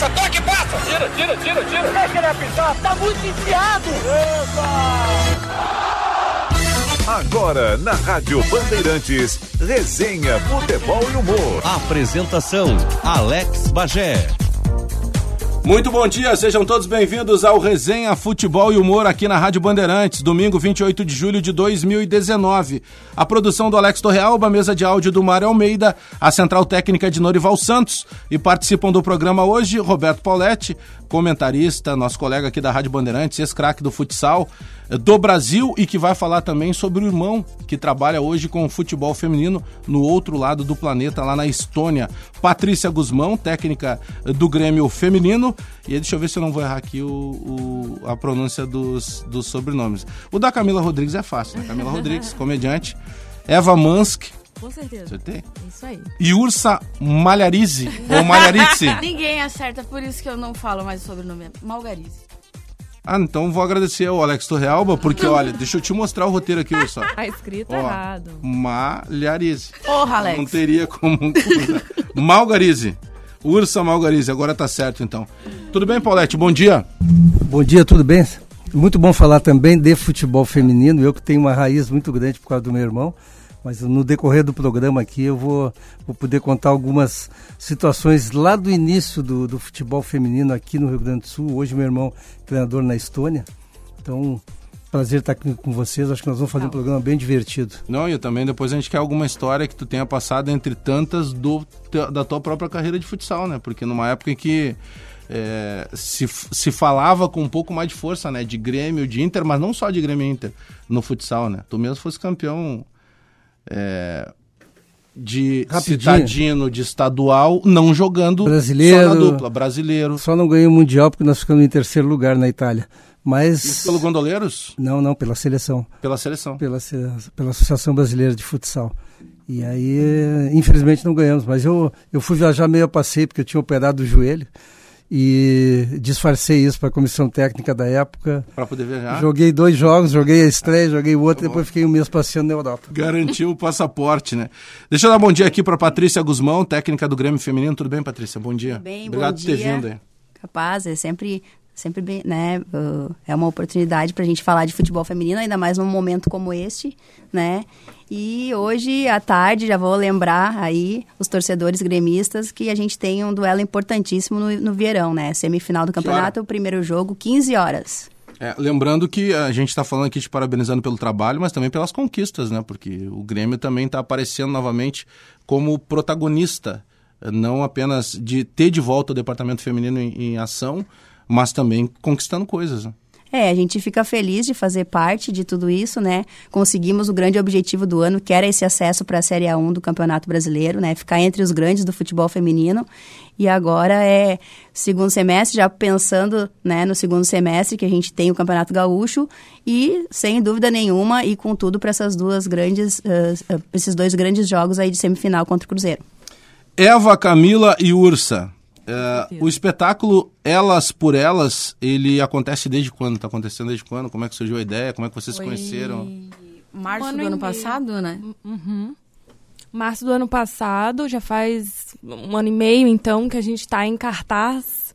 passa, toque, passa! Tira, tira, tira, tira! Deixa ele apitar, tá muito enfiado! Eita! Agora, na Rádio Bandeirantes, resenha, futebol e humor. Apresentação, Alex Bagé. Muito bom dia, sejam todos bem-vindos ao Resenha Futebol e Humor aqui na Rádio Bandeirantes, domingo 28 de julho de 2019. A produção do Alex Torrealba, mesa de áudio do Mário Almeida, a central técnica de Norival Santos e participam do programa hoje Roberto Pauletti, comentarista, nosso colega aqui da Rádio Bandeirantes, ex-craque do futsal, do Brasil e que vai falar também sobre o irmão que trabalha hoje com o futebol feminino no outro lado do planeta, lá na Estônia. Patrícia Guzmão, técnica do Grêmio Feminino. E deixa eu ver se eu não vou errar aqui o, o a pronúncia dos, dos sobrenomes. O da Camila Rodrigues é fácil, né? Camila Rodrigues, comediante. Eva Mansk, com certeza. Acertei? Isso aí. E Ursa Malharize, ou Malharize. Ninguém acerta, por isso que eu não falo mais o sobrenome. Malgarize. Ah, então vou agradecer ao Alex Torrealba, porque olha, deixa eu te mostrar o roteiro aqui, só. Tá escrito Ó, errado. Malharize. Porra, Alex. Não teria como. Malgarize. Ursa Malgarize, agora tá certo então. Tudo bem, Paulette? Bom dia. Bom dia, tudo bem? Muito bom falar também de futebol feminino. Eu que tenho uma raiz muito grande por causa do meu irmão mas no decorrer do programa aqui eu vou, vou poder contar algumas situações lá do início do, do futebol feminino aqui no Rio Grande do Sul. Hoje meu irmão é treinador na Estônia. Então, prazer estar aqui com vocês. Acho que nós vamos fazer um programa bem divertido. Não, e também depois a gente quer alguma história que tu tenha passado entre tantas do, da tua própria carreira de futsal, né? Porque numa época em que é, se, se falava com um pouco mais de força, né? De Grêmio, de Inter, mas não só de Grêmio e Inter no futsal, né? Tu mesmo fosse campeão é, de Rapidinho. citadino de estadual, não jogando brasileiro, só na dupla, brasileiro. Só não ganhou o Mundial porque nós ficamos em terceiro lugar na Itália. Mas... Isso pelo Gondoleiros? Não, não, pela seleção. Pela seleção. Pela, pela Associação Brasileira de Futsal. E aí, infelizmente, não ganhamos. Mas eu, eu fui viajar meio a passeio porque eu tinha operado o joelho e disfarcei isso para a comissão técnica da época. Para poder viajar? Joguei dois jogos, joguei a estreia, joguei o outro, tá depois fiquei um mês passeando na Europa. Garantiu o passaporte, né? Deixa eu dar bom dia aqui para Patrícia Guzmão, técnica do Grêmio Feminino. Tudo bem, Patrícia? Bom dia. Tudo bem, Obrigado bom por ter vindo aí. Capaz, é sempre sempre bem, né, uh, é uma oportunidade para a gente falar de futebol feminino, ainda mais num momento como este, né? E hoje à tarde já vou lembrar aí os torcedores gremistas que a gente tem um duelo importantíssimo no, no Vieirão, né? Semifinal do campeonato, o primeiro jogo, 15 horas. É, lembrando que a gente está falando aqui te parabenizando pelo trabalho, mas também pelas conquistas, né? Porque o Grêmio também está aparecendo novamente como protagonista, não apenas de ter de volta o departamento feminino em, em ação, mas também conquistando coisas. Né? É, a gente fica feliz de fazer parte de tudo isso, né? Conseguimos o grande objetivo do ano, que era esse acesso para a Série A1 do Campeonato Brasileiro, né? Ficar entre os grandes do futebol feminino. E agora é segundo semestre, já pensando né, no segundo semestre, que a gente tem o Campeonato Gaúcho, e sem dúvida nenhuma, e com tudo para essas duas grandes, uh, esses dois grandes jogos aí de semifinal contra o Cruzeiro. Eva, Camila e Ursa. É, o espetáculo Elas por Elas, ele acontece desde quando? Está acontecendo desde quando? Como é que surgiu a ideia? Como é que vocês Foi... se conheceram? Março um do ano passado, né? Uhum. Março do ano passado, já faz um ano e meio, então, que a gente está em cartaz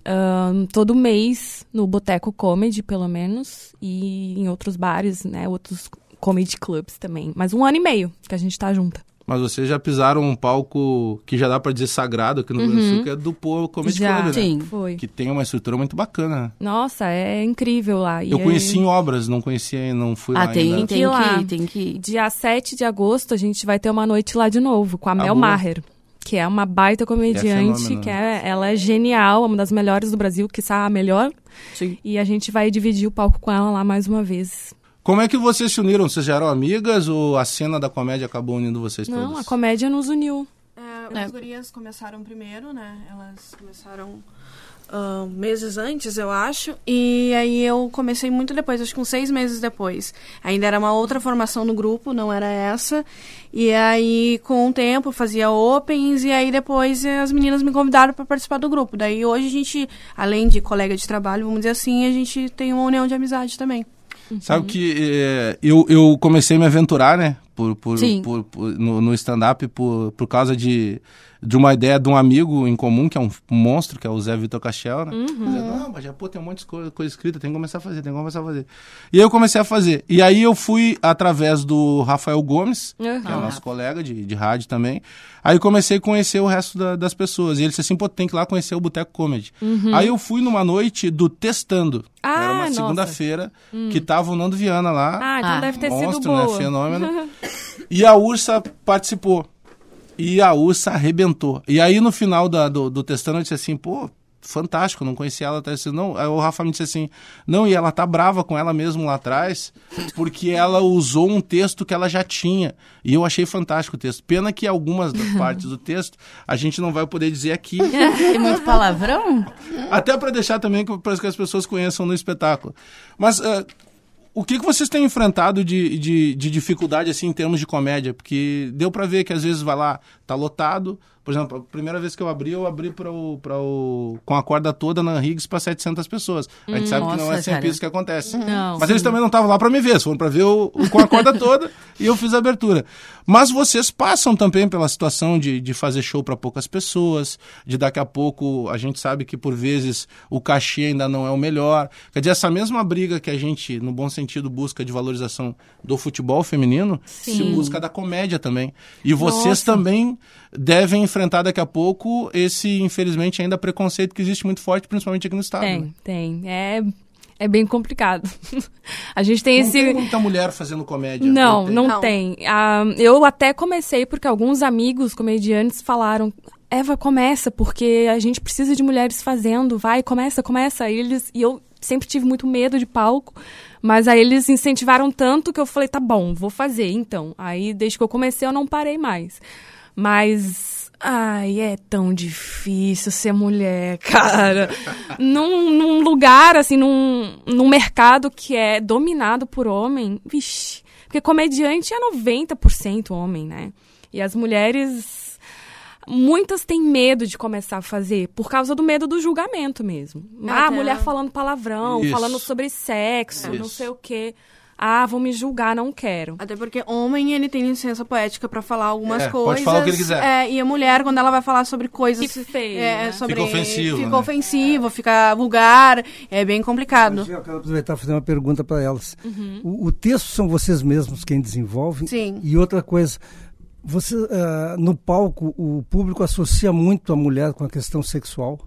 uh, todo mês no Boteco Comedy, pelo menos, e em outros bares, né? Outros comedy clubs também. Mas um ano e meio que a gente está junta. Mas vocês já pisaram um palco que já dá para dizer sagrado aqui no uhum. Brasil, que é do Pô Comedy já, Club, né? Sim, foi. Que tem uma estrutura muito bacana. Nossa, é incrível lá. Eu conheci em obras, não conhecia, não fui ah, lá tem, ainda. tem que ir lá. Tem que ir. Dia 7 de agosto a gente vai ter uma noite lá de novo, com a ah, Mel boa. Maher. Que é uma baita comediante, é que é, ela é genial, uma das melhores do Brasil, que sabe a melhor. Sim. E a gente vai dividir o palco com ela lá mais uma vez. Como é que vocês se uniram? Vocês já eram amigas ou a cena da comédia acabou unindo vocês Não, todos? a comédia nos uniu. É, é. As gurias começaram primeiro, né? Elas começaram uh, meses antes, eu acho. E aí eu comecei muito depois, acho que uns seis meses depois. Ainda era uma outra formação no grupo, não era essa. E aí, com o tempo, fazia opens e aí depois as meninas me convidaram para participar do grupo. Daí hoje a gente, além de colega de trabalho, vamos dizer assim, a gente tem uma união de amizade também. Uhum. Sabe que é, eu, eu comecei a me aventurar, né? Por, por, Sim. por- por- no, no stand-up por, por causa de, de uma ideia de um amigo em comum, que é um monstro, que é o Zé Vitor Cachel, né? Dizendo, não, mas já pô, tem um monte de coisa, coisa escrita, tem que começar a fazer, tem que começar a fazer. E aí eu comecei a fazer. E aí eu fui através do Rafael Gomes, Uhum. que é nosso colega de, de rádio também. Aí comecei a conhecer o resto da- das pessoas. E ele disse assim, pô, tem que ir lá conhecer o Boteco Comedy. Aí eu fui numa noite do Testando. Ah, Era uma segunda-feira que tava o Nando Viana lá. Ah, então Ah, deve ter sido monstro, boa. né? Fenômeno. e a Ursa participou. E a Ursa arrebentou. E aí no final da- do, do testando eu disse assim, pô, fantástico, não conhecia ela até assim, não. Aí o Rafa me disse assim, não, e ela tá brava com ela mesmo lá atrás, porque ela usou um texto que ela já tinha. E eu achei fantástico o texto. Pena que algumas das partes do texto a gente não vai poder dizer aqui. Tem muito palavrão? Até para deixar também para que as pessoas conheçam no espetáculo. Mas eh, o que, que vocês têm enfrentado de, de, de dificuldade assim em termos de comédia? Porque deu para ver que às vezes vai lá, tá lotado. Por exemplo, a primeira vez que eu abri, eu abri para o, pra o, com a corda toda na Riggs para 700 pessoas. A gente sabe que não é Nossa, sempre cara. isso que acontece. Não. Mas eles também não estavam lá para me ver, foram para ver o, o- com a corda toda e eu fiz a abertura. Mas vocês passam também pela situação de, de fazer show para poucas pessoas, de daqui a pouco a gente sabe que por vezes o cachê ainda não é o melhor. Quer dizer, essa mesma briga que a gente, no bom sentido, busca de valorização do futebol feminino, se busca da comédia também. E vocês também devem enfrentar daqui a pouco esse, infelizmente, ainda preconceito que existe muito forte, principalmente aqui no estado. né? Tem, tem. É, é bem complicado. a gente tem Não esse. tem muita mulher fazendo comédia. Não, tem? não, Não. tem. Ah, eu até comecei porque alguns amigos comediantes falaram. Eva, começa, porque a gente precisa de mulheres fazendo. Vai, começa, começa. Aí eles, e eu sempre tive muito medo de palco, mas aí eles incentivaram tanto que eu falei, tá bom, vou fazer então. Aí, desde que eu comecei, eu não parei mais. Mas. Ai, é tão difícil ser mulher, cara. num, num lugar, assim, num, num mercado que é dominado por homem, vixe. Porque comediante é 90% homem, né? E as mulheres. Muitas têm medo de começar a fazer por causa do medo do julgamento mesmo. Ah, Até- mulher falando palavrão, Isso. falando sobre sexo, não Isso. sei o quê. Ah, vão me julgar, não quero. Até porque homem, ele tem licença poética pra falar algumas É, pode coisas. falar o que ele quiser. É, e a mulher, quando ela vai falar sobre coisas... Que feio, é, né? sobre, Fica ofensivo, Fica né? ofensivo, fica vulgar. É bem complicado. Eu quero aproveitar e fazer uma pergunta para elas. O, o texto são vocês mesmos quem desenvolvem? Sim. E outra coisa, você ah, no palco o público associa muito a mulher com a questão sexual?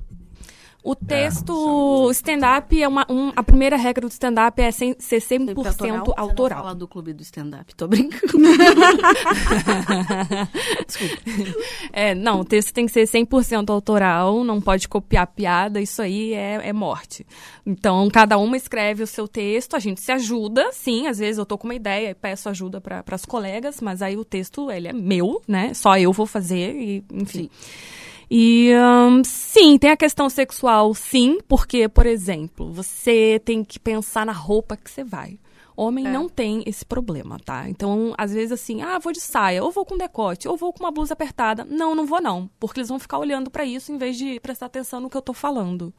O texto, o stand-up é uma. um- a primeira regra do stand-up é sem- ser 100% Autoral? autoral. Fala do clube do stand-up, tô brincando. É, não, o texto tem que ser 100% autoral, não pode copiar piada, isso aí é, é morte. Então, cada uma escreve o seu texto, a gente se ajuda, sim, às vezes eu tô com uma ideia e peço ajuda para as colegas, mas aí o texto, ele é meu, né? Só eu vou fazer, e, enfim. E ahn, sim, tem a questão sexual, sim, porque, por exemplo, você tem que pensar na roupa que você vai. Homem não tem esse problema, tá? Então, às vezes, assim, ah, vou de saia, ou vou com decote, ou vou com uma blusa apertada. Não, não vou não, porque eles vão ficar olhando pra isso em vez de prestar atenção no que eu tô falando.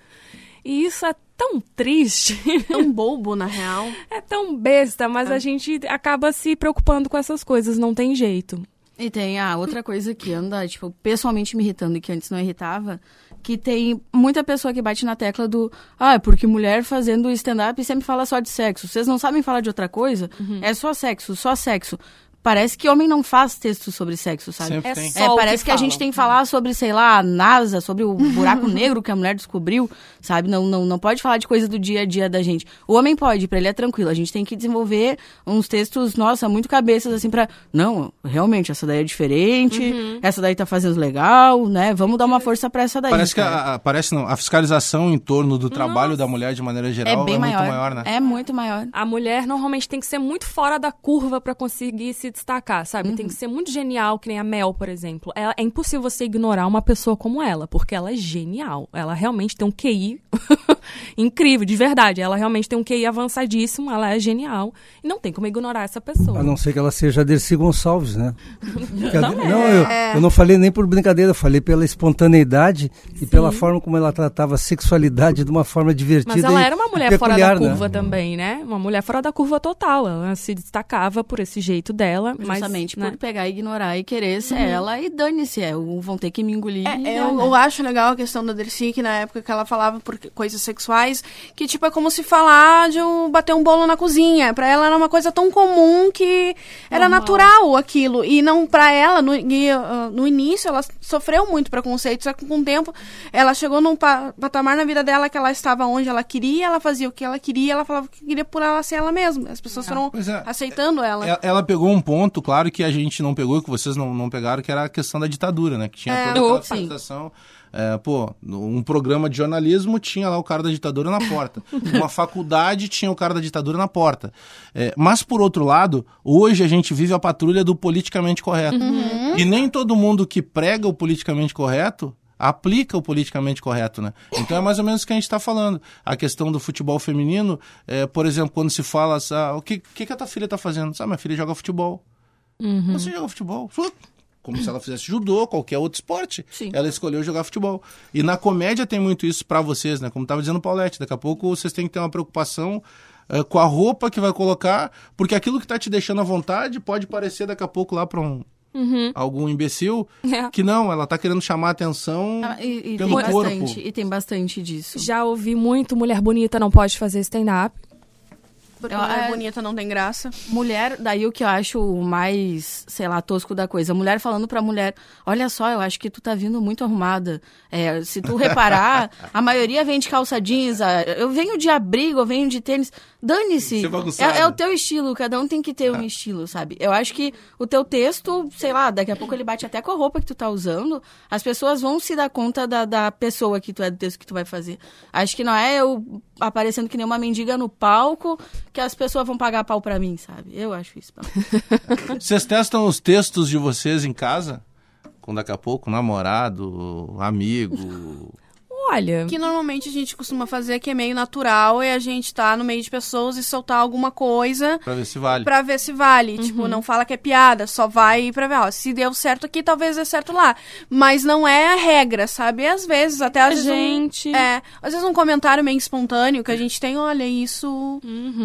E isso é tão triste, Tão bobo, na real. é tão besta, mas a gente acaba se preocupando com essas coisas, não tem jeito. E tem a outra coisa que anda, tipo, pessoalmente me irritando e que antes não irritava, que tem muita pessoa que bate na tecla do ah, é porque mulher fazendo stand-up sempre fala só de sexo. Vocês não sabem falar de outra coisa? É só sexo, só sexo. Parece que homem não faz texto sobre sexo, sabe? Sempre É tem. só É, o parece que, a gente tem que falar sobre, sei lá, a NASA, sobre o buraco negro que a mulher descobriu, sabe? Não, não, não pode falar de coisa do dia a dia da gente. O homem pode, pra ele é tranquilo. A gente tem que desenvolver uns textos, nossa, muito cabeças, assim, pra. Não, realmente, essa daí é diferente, Uhum. essa daí tá fazendo legal, né? Vamos dar uma força pra essa daí. Parece que cara. a, a- parece não, a fiscalização em torno do trabalho da mulher de maneira geral é bem maior. muito maior, né? É muito maior. A mulher normalmente tem que ser muito fora da curva pra conseguir se destacar, sabe? Tem que ser muito genial, que nem a Mel, por exemplo. Ela- é impossível você ignorar uma pessoa como ela, porque ela é genial. Ela realmente tem um QI incrível, de verdade. Ela realmente tem um QI avançadíssimo, ela é genial. E não tem como ignorar essa pessoa. A não ser que ela seja a Dercy Gonçalves, né? Não, eu, eu não falei nem por brincadeira, eu falei pela espontaneidade e pela forma como ela tratava a sexualidade de uma forma divertida. Mas ela e era uma mulher fora peculiar, da né? curva também, né? Uma mulher fora da curva total. Ela se destacava por esse jeito dela ela, mas Justamente né? por pegar e ignorar e querer ser ela e dane-se, é, o- vão ter que me engolir. É, eu, eu acho legal a questão da Dercy, que na época que ela falava por coisas sexuais, que tipo, é como se falar de um, bater um bolo na cozinha. Pra ela era uma coisa tão comum que era Normal. natural aquilo. E não pra ela, no, e, ah, no início, ela sofreu muito preconceito, só que com o tempo ela chegou num pa- patamar na vida dela que ela estava onde ela queria, ela fazia o que ela queria, ela falava o que queria por ela ser ela mesma. As pessoas foram é. aceitando ela. Ela, ela pegou um ponto, claro, que a gente não pegou, que vocês não, não pegaram, que era a questão da ditadura, né? Que tinha É. toda aquela apresentação. É, pô, um programa de jornalismo tinha lá o cara da ditadura na porta. Uma faculdade tinha o cara da ditadura na porta. É, mas, por outro lado, hoje a gente vive a patrulha do politicamente correto. E nem todo mundo que prega o politicamente correto aplica o politicamente correto, né? Então é mais ou menos o que a gente está falando. A questão do futebol feminino, é, por exemplo, quando se fala, ah, o que, que, que a tua filha está fazendo? Ah, minha filha joga futebol. Você joga futebol? Como se ela fizesse judô, qualquer outro esporte. Sim. Ela escolheu jogar futebol. E na comédia tem muito isso pra vocês, né? Como tava dizendo o Paulette, daqui a pouco vocês têm que ter uma preocupação eh, com a roupa que vai colocar, porque aquilo que tá te deixando à vontade pode parecer daqui a pouco lá pra um algum imbecil É. que não, ela tá querendo chamar a atenção Ah, e, e pelo tem corpo. bastante, e tem bastante disso. Já ouvi muito mulher bonita não pode fazer stand-up. Porque mulher é- bonita não tem graça. Mulher, daí o que eu acho mais, sei lá, tosco da coisa. Mulher falando pra mulher, olha só, eu acho que tu tá vindo muito arrumada. É, se tu reparar, a maioria vem de calça jeans, a- eu venho de abrigo, eu venho de tênis. Dane-se. É. É, é o teu estilo, cada um tem que ter um estilo, sabe? Eu acho que o teu texto, sei lá, daqui a pouco ele bate até com a roupa que tu tá usando. As pessoas vão se dar conta da, da pessoa que tu é, do texto que tu vai fazer. Acho que não é eu aparecendo que nem uma mendiga no palco que as pessoas vão pagar pau pra mim, sabe? Eu acho isso. Vocês testam os textos de vocês em casa? Com daqui a pouco namorado, amigo. Olha, O que normalmente a gente costuma fazer, que é meio natural, é a gente tá no meio de pessoas e soltar alguma coisa Pra ver se vale. pra ver se vale. Tipo, não fala que é piada, só vai pra ver, ó, se deu certo aqui, talvez dê certo lá. Mas não é a regra, sabe? Às vezes, até às vezes. um- gente. é, às vezes um comentário meio espontâneo que a gente tem, olha, isso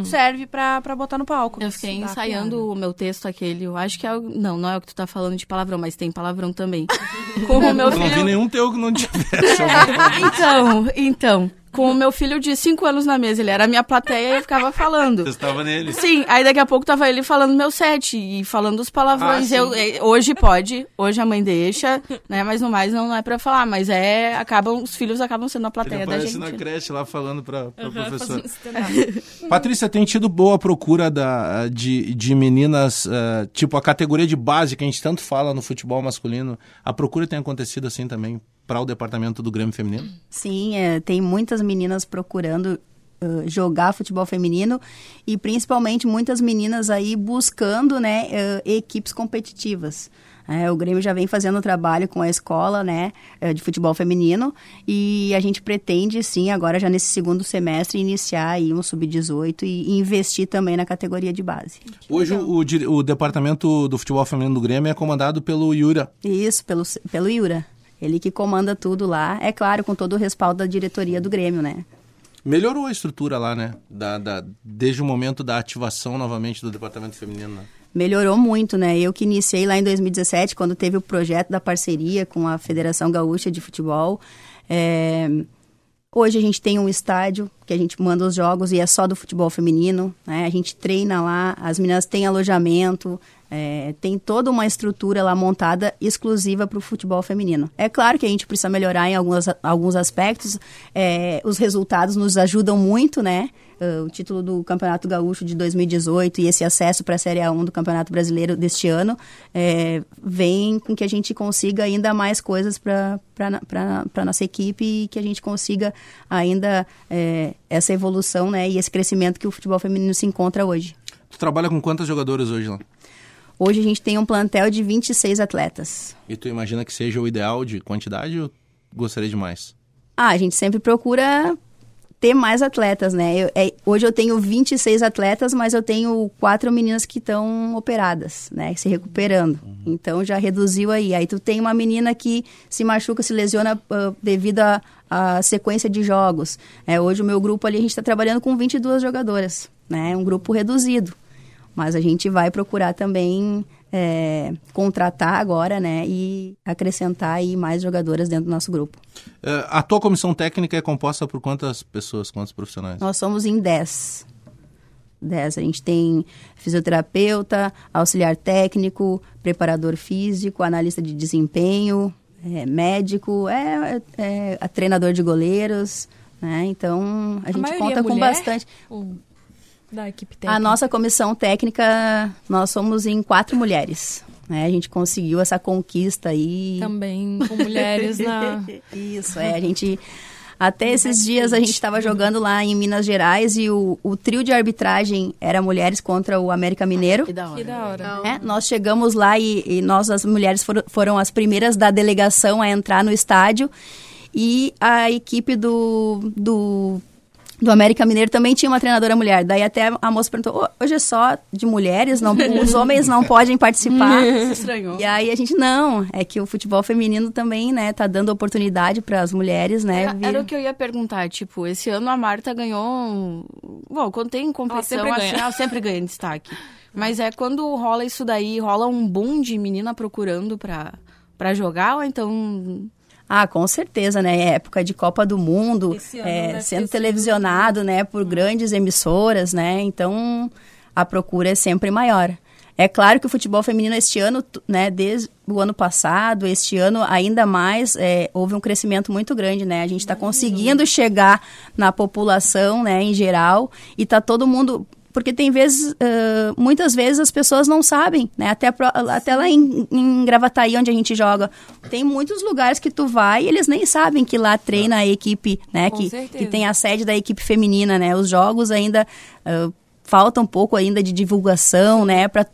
serve pra, pra botar no palco. Eu fiquei ensaiando piada. o meu texto aquele, eu acho que é o... Não, não é o que tu tá falando de palavrão, mas tem palavrão também. Como o meu Eu não vi filho... nenhum teu que não tivesse. Então, então, com o meu filho de 5 anos na mesa, ele era a minha plateia e eu ficava falando. Você estava nele. Sim, aí daqui a pouco tava ele falando meu set e falando os palavrões. Ah, eu, eh, hoje pode, hoje a mãe deixa, né? Mas no mais não é pra falar, mas é. Acabam, os filhos acabam sendo a Ele plateia da aparece gente. na creche lá falando pra, pra professora. fazendo stand-up. Patrícia, tem tido boa procura da, de, de meninas, eh, tipo a categoria de base que a gente tanto fala no futebol masculino. A procura tem acontecido assim também para o departamento do Grêmio Feminino? Sim, é, tem muitas meninas procurando ãh, jogar futebol feminino e principalmente muitas meninas aí buscando né, ãh, equipes competitivas. É, o Grêmio já vem fazendo trabalho com a escola né, de futebol feminino e a gente pretende, sim, agora já nesse segundo semestre, iniciar aí um sub-18 e, e investir também na categoria de base. Hoje o, o o departamento do futebol feminino do Grêmio é comandado pelo Yura. Isso, pelo, pelo Iura. Ele que comanda tudo lá, é claro, com todo o respaldo da diretoria do Grêmio, né? Melhorou a estrutura lá, né? Da, da- desde o momento da ativação novamente do departamento feminino. né? Melhorou muito, né? Eu que iniciei lá em 2017, quando teve o projeto da parceria com a Federação Gaúcha de Futebol. É, Hoje a gente tem um estádio que a gente manda os jogos e é só do futebol feminino. Né? A gente treina lá, as meninas têm alojamento, é, tem toda uma estrutura lá montada exclusiva para o futebol feminino. É claro que a gente precisa melhorar em alguns, alguns aspectos. é, os resultados nos ajudam muito, né? Uh, o título do Campeonato Gaúcho de 2018 e esse acesso para a Série A1 do Campeonato Brasileiro deste ano é, vem com que a gente consiga ainda mais coisas para a nossa equipe e que a gente consiga ainda é, essa evolução né, e esse crescimento que o futebol feminino se encontra hoje. Tu trabalha com quantas jogadoras hoje lá? Hoje a gente tem um plantel de 26 atletas. E tu imagina que seja o ideal de quantidade ou gostaria de mais? Ah, a gente sempre procura ter mais atletas, né? Eu- é, hoje eu tenho 26 atletas, mas eu tenho quatro meninas que estão operadas, né? Se recuperando. Então já reduziu aí. Aí tu tem uma menina que se machuca, se lesiona ah, devido à à sequência de jogos. É, hoje o meu grupo ali, a gente está trabalhando com 22 jogadoras, né? Um grupo reduzido. Mas a gente vai procurar também é, contratar agora, né, e acrescentar aí mais jogadoras dentro do nosso grupo. É, a tua comissão técnica é composta por quantas pessoas, quantos profissionais? Nós somos em 10. 10. A gente tem fisioterapeuta, auxiliar técnico, preparador físico, analista de desempenho, é, médico, é, é, é, treinador de goleiros, né? Então, a, a gente conta com mulher, bastante. Da equipe técnica. A nossa comissão técnica, nós somos em quatro mulheres. Né? A gente conseguiu essa conquista aí. Também com mulheres na. Isso, é. A gente até esses dias a gente estava jogando lá em Minas Gerais e o, o, trio de arbitragem era mulheres contra o América Mineiro. Que da hora. Que da hora. É, nós chegamos lá e, e nós, as mulheres, for, foram as primeiras da delegação a entrar no estádio. E a equipe do, do do América Mineiro também tinha uma treinadora mulher. Daí até a moça perguntou: hoje é só de mulheres, não, os homens não podem participar. Se estranhou. E aí a gente, não, é que o futebol feminino também, né, tá dando oportunidade para as mulheres, né? Era, era, o que eu ia perguntar, tipo, esse ano a Marta ganhou. Bom, quando tem competição, ela sempre, assim, ela sempre ganha destaque. Mas é quando rola isso daí, rola um boom de menina procurando pra, pra jogar, ou então ah, com certeza, né? É época de Copa do Mundo, é, sendo televisionado, né, por grandes emissoras, né? Então, a procura é sempre maior. É claro que o futebol feminino este ano, né, desde o ano passado, este ano ainda mais, é, houve um crescimento muito grande, né? A gente está conseguindo chegar na população, né, em geral, e está todo mundo porque tem vezes, uh, muitas vezes as pessoas não sabem, né? Até, pro, até lá em, em Gravataí, onde a gente joga, tem muitos lugares que tu vai e eles nem sabem que lá treina a equipe, né? Que, que tem a sede da equipe feminina, né? Os jogos ainda uh, falta um pouco ainda de divulgação, né? Para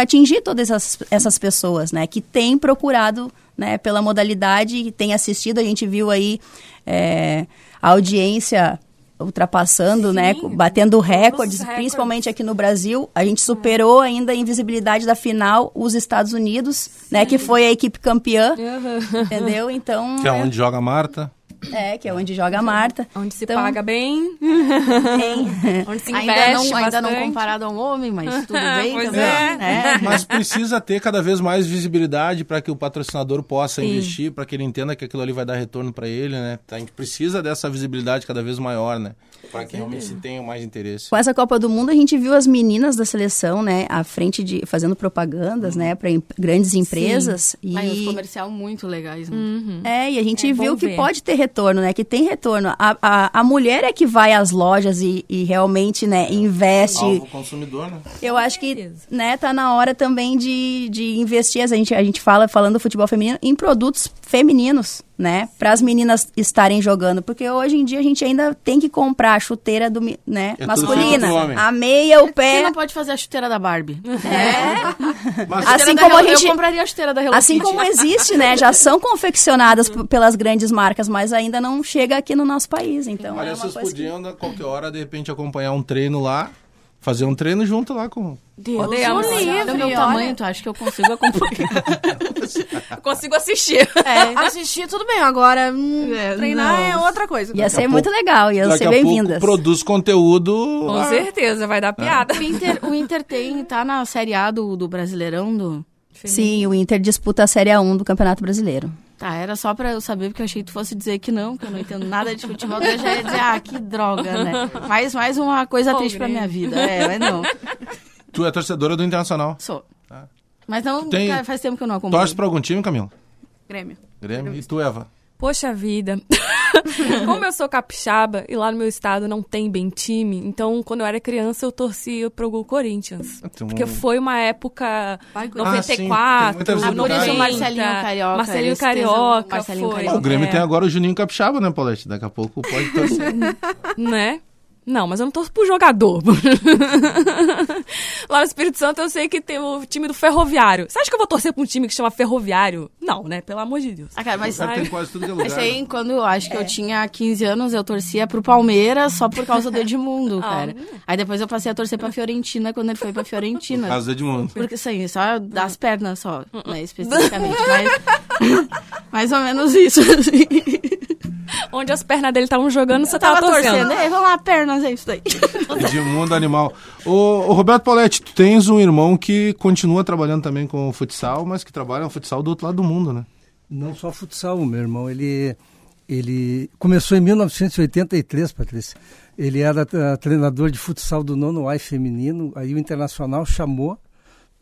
atingir todas essas, essas pessoas, né? Que têm procurado, né? Pela modalidade, que têm assistido, a gente viu aí é, a audiência ultrapassando, né, Sim, né, batendo recordes, recordes, principalmente aqui no Brasil. A gente superou ainda a invisibilidade da final os Estados Unidos, Sim. né, que foi a equipe campeã, uhum. entendeu? Então que é onde joga a Marta. É, que é onde joga a Marta. Onde se então, paga bem. bem. onde se ainda não, ainda não comparado a um homem, mas tudo bem pois também. É. Né? Mas precisa ter cada vez mais visibilidade para que o patrocinador possa Sim. investir, para que ele entenda que aquilo ali vai dar retorno para ele, né? A gente precisa dessa visibilidade cada vez maior, né? Para que realmente se tenha mais interesse. Com essa Copa do Mundo, a gente viu as meninas da seleção, né, à frente de fazendo propagandas, né, para grandes empresas Sim. e Ai, os comercial muito legais, né? Uhum. É, e a gente é viu que ver. pode ter retorno, né, que tem retorno. A, a, a mulher é que vai às lojas e, e realmente, né, investe. Alvo consumidor, né? Eu acho que, né, tá na hora também de, de investir, a gente, a gente fala, falando do futebol feminino, em produtos femininos, né, para as meninas estarem jogando, porque hoje em dia a gente ainda tem que comprar a chuteira do, né, É masculina, a meia, o Você pé. não pode fazer a chuteira da Barbie. É. Mas Assim como a gente- Eu compraria a chuteira da Hello Assim Kitty. como existe, né, já são confeccionadas pelas grandes marcas, mas ainda não chega aqui no nosso país, então Olha, é vocês coisa que- podiam, a qualquer hora, de repente, acompanhar um treino lá, fazer um treino junto lá com. Deus me livre, do meu olha. tamanho, tu acha que eu consigo acompanhar? Eu consigo assistir. Assistir, tudo bem. Agora, hum, É, treinar não. é outra coisa. Ia ser a muito legal, ia ser pouco bem-vindas. produz conteúdo. Com ah, certeza, vai dar piada. o, Inter, o Inter tem, tá na Série A do, do Brasileirão do... Sim, o Inter disputa a Série A1 do Campeonato Brasileiro. Tá, era só pra eu saber, porque eu achei que tu fosse dizer que não, que eu não entendo nada de futebol, eu já ia dizer, ah, que droga, né? Mais, mais uma coisa Pô, triste pra minha vida. É, mas não, Tu é torcedora do Internacional. sou. Mas não, Tem- faz tempo que eu não acompanho. Torce pra algum time, Camila? Grêmio. Grêmio. E tu, Eva? Poxa vida. Como eu sou capixaba e lá no meu estado não tem bem time, então quando eu era criança eu torcia pro Gol Corinthians. Então- Porque foi uma época Vai, 94, Ah, sim, tem muita por isso o 90, Marcelinho Carioca. Marcelinho eles tesam- Carioca, Marcelinho foi. Carioca. O Grêmio É. tem agora o Juninho Capixaba, né, Paulette? Daqui a pouco pode torcer. né? Não, mas eu não torço pro jogador. Lá no Espírito Santo eu sei que tem o time do Ferroviário. Você acha que eu vou torcer pra um time que chama Ferroviário? Não, né? Pelo amor de Deus. Ah, cara, mas Tem quase tudo que é lugar. Esse aí, quando eu acho que eu tinha 15 anos, eu torcia pro Palmeiras só por causa do Edmundo, Ah, cara. Aí depois eu passei a torcer pra Fiorentina quando ele foi pra Fiorentina. Caso do Edmundo. Porque assim, só das pernas só, né, especificamente. Mas mais ou menos isso, assim. Onde as pernas dele estavam jogando, você tava, tava torcendo. torcendo. Ei, vamos lá, pernas, é isso daí. Edmundo Animal. Ô, ô, Roberto Pauletti, tu tens um irmão que continua trabalhando também com o futsal, mas que trabalha no futsal do outro lado do mundo, né? Não só futsal, meu irmão. Ele, ele começou em 1983, Patrícia. Ele era uh, treinador de futsal do nono AI feminino. Aí o Internacional chamou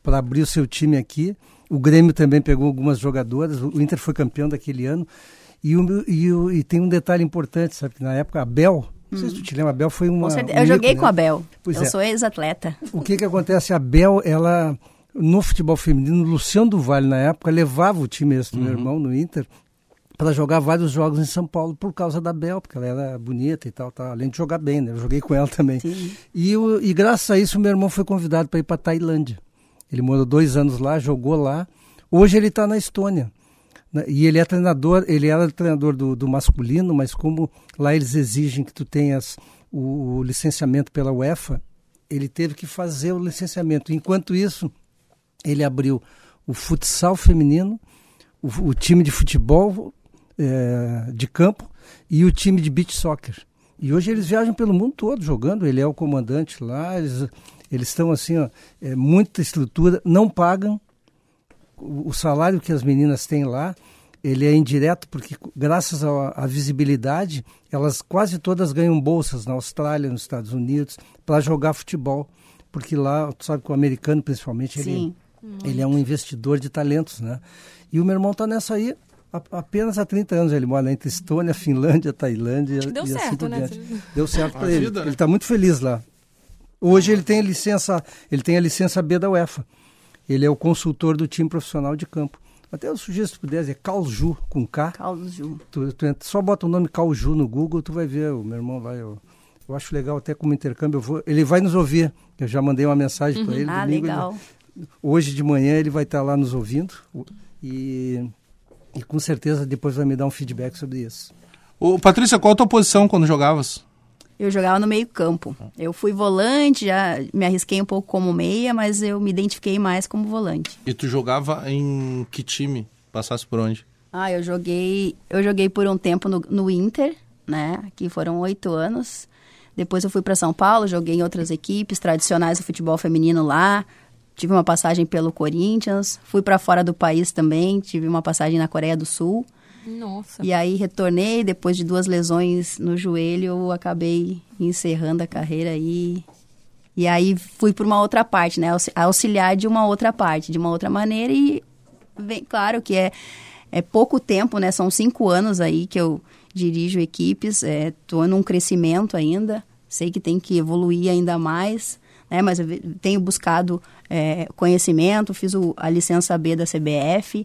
para abrir o seu time aqui. O Grêmio também pegou algumas jogadoras. O Inter foi campeão daquele ano. E, o, e, o, e tem um detalhe importante, sabe? Que na época a Bel, não sei se tu te lembra, a Bel foi uma. Com certeza. um Eu joguei ícone, com a né? Bel. Pois eu é. sou ex-atleta. O que que acontece? A Bel, ela, no futebol feminino, o Luciano do Vale, na época, levava o time esse do meu irmão no Inter para jogar vários jogos em São Paulo por causa da Bel, porque ela era bonita e tal, tal além de jogar bem, né? Eu joguei com ela também. Sim. E, o- e graças a isso, meu irmão foi convidado para ir para Tailândia. Ele morou dois anos lá, jogou lá. Hoje ele está na Estônia. Né? E ele é treinador, ele era treinador do, do masculino, mas como lá eles exigem que tu tenhas o, o licenciamento pela UEFA, ele teve que fazer o licenciamento. Enquanto isso, ele abriu o futsal feminino, o, o time de futebol eh, de campo e o time de beach soccer. E hoje eles viajam pelo mundo todo jogando. Ele é o comandante lá. Eles, eles estão assim, ó, é, muita estrutura, não pagam o, salário que as meninas têm lá. Ele é indireto porque graças à visibilidade, elas quase todas ganham bolsas na Austrália, nos Estados Unidos, para jogar futebol, porque lá, tu sabe que o americano principalmente ele, ele é um investidor de talentos, né? E o meu irmão está nessa aí a- apenas há 30 anos. Ele mora entre Estônia, Finlândia, Tailândia que deu e assim certo, por né? diante. Deu certo para ele. né? Ele está muito feliz lá. Hoje ele tem a licença, ele tem a licença B da UEFA. Ele é o consultor do time profissional de campo. Até eu sugiro se tu puder, é Calju com K. Carlos Ju. Tu, tu só bota o nome Calju no Google, tu vai ver o meu irmão lá. Eu, eu acho legal até como intercâmbio. Eu vou, ele vai nos ouvir. Eu já mandei uma mensagem para ele. Ah, domingo, ele- legal. hoje de manhã ele vai estar lá nos ouvindo e, e com certeza depois vai me dar um feedback sobre isso. Ô, Patrícia, qual a tua posição quando jogavas? Eu jogava no meio campo. Eu fui volante, já me arrisquei um pouco como meia, mas eu me identifiquei mais como volante. E tu jogava em que time? Passasse por onde? Ah, eu joguei, eu joguei por um tempo no, no Inter, né? Que foram oito anos. Depois eu fui para São Paulo, joguei em outras equipes tradicionais do futebol feminino lá. Tive uma passagem pelo Corinthians, fui para fora do país também, tive uma passagem na Coreia do Sul. Nossa. E aí retornei, depois de duas lesões no joelho, eu acabei encerrando a carreira aí. E aí fui por uma outra parte, né? Auxi- Auxiliar de uma outra parte, de uma outra maneira. E vem, claro que é, é pouco tempo, né? São cinco anos aí que eu dirijo equipes, estou num crescimento ainda. Sei que tem que evoluir ainda mais, né? Mas eu tenho buscado é, conhecimento, fiz o- a licença B da CBF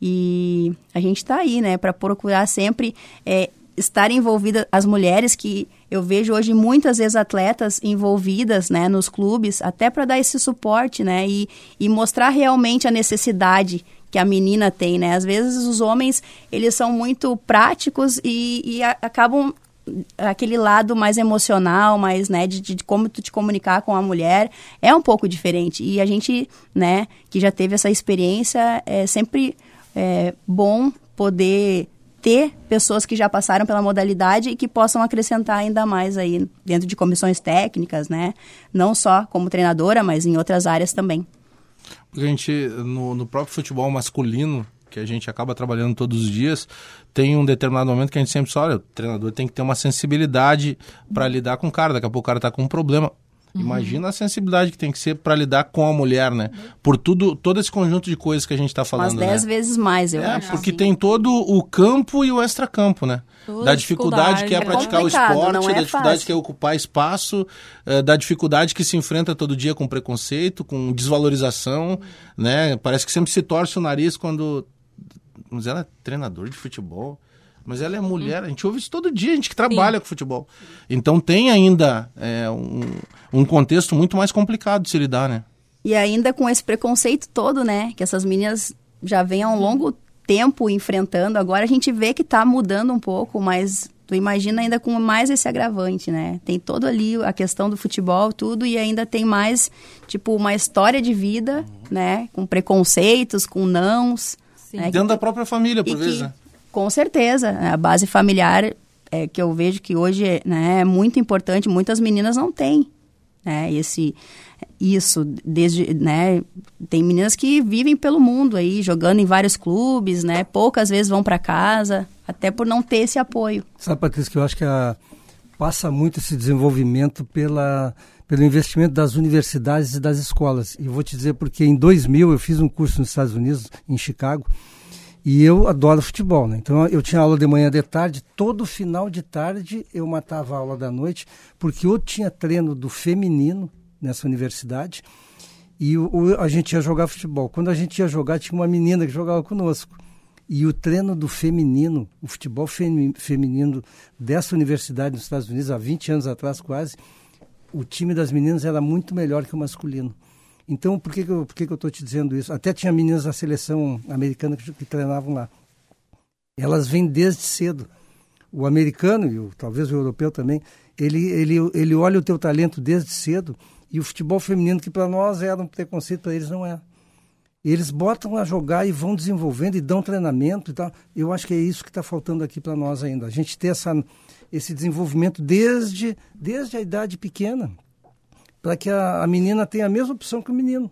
e a gente está aí, né, para procurar sempre é, estar envolvida as mulheres que eu vejo hoje muitas vezes atletas envolvidas, né, nos clubes, até para dar esse suporte, né, e, e mostrar realmente a necessidade que a menina tem, né. Às vezes os homens eles são muito práticos e, e a- acabam aquele lado mais emocional, mais, né, de, de como tu te comunicar com a mulher, é um pouco diferente. E a gente, né, que já teve essa experiência, é sempre é, bom poder ter pessoas que já passaram pela modalidade e que possam acrescentar ainda mais aí dentro de comissões técnicas, né? Não só como treinadora, mas em outras áreas também. Porque a gente, no, no próprio futebol masculino, que a gente acaba trabalhando todos os dias, tem um determinado momento que a gente sempre fala, olha, o treinador tem que ter uma sensibilidade para lidar com o cara, daqui a pouco o cara tá com um problema. Imagina a sensibilidade que tem que ser para lidar com a mulher, né? Por tudo, todo esse conjunto de coisas que a gente tá Umas falando, dez né? vezes mais, eu É, acho. porque assim. tem todo o campo e o extracampo, né? Toda da dificuldade que é, dificuldade. É praticar o esporte, é da dificuldade fácil. que é ocupar espaço, eh, da dificuldade que se enfrenta todo dia com preconceito, com desvalorização, né? Parece que sempre se torce o nariz quando... Mas ela é treinador de futebol, mas ela é mulher, a gente ouve isso todo dia, a gente que trabalha com futebol. Então tem ainda eh, um, um contexto muito mais complicado de se lidar, né? E ainda com esse preconceito todo, né? Que essas meninas já vêm há um longo tempo enfrentando. Agora a gente vê que tá mudando um pouco, mas tu imagina ainda com mais esse agravante, né? Tem todo ali a questão do futebol, tudo, e ainda tem mais, tipo, uma história de vida, né? Com preconceitos, com nãos. Sim. né? Que Dentro da própria família, por vezes, que, né? Com certeza, a base familiar é que eu vejo que hoje né, é muito importante, muitas meninas não têm. né? Esse isso desde, né, tem meninas que vivem pelo mundo aí, jogando em vários clubes, né? Poucas vezes vão para casa, até por não ter esse apoio. Sabe, Patrícia, que eu acho que a, passa muito esse desenvolvimento pela pelo investimento das universidades e das escolas. E vou te dizer porque em 2000 eu fiz um curso nos Estados Unidos, em Chicago, e eu adoro futebol, né? Então eu tinha aula de manhã de tarde, todo final de tarde eu matava a aula da noite, porque eu tinha treino do feminino nessa universidade e o, a gente ia jogar futebol. Quando a gente ia jogar, tinha uma menina que jogava conosco. E o treino do feminino, o futebol feminino dessa universidade nos Estados Unidos, há 20 anos atrás quase, o time das meninas era muito melhor que o masculino. Então, por que, que eu estou te dizendo isso? Até tinha meninas da seleção americana que, que treinavam lá. Elas vêm desde cedo. O americano, e o, talvez o europeu também, ele, ele, ele olha o teu talento desde cedo. E o futebol feminino, que para nós era um preconceito, para eles não é. Eles botam a jogar e vão desenvolvendo e dão treinamento e tal. Eu acho que é isso que está faltando aqui para nós ainda. A gente ter essa, esse desenvolvimento desde, desde a idade pequena para que a, a, menina tenha a mesma opção que o menino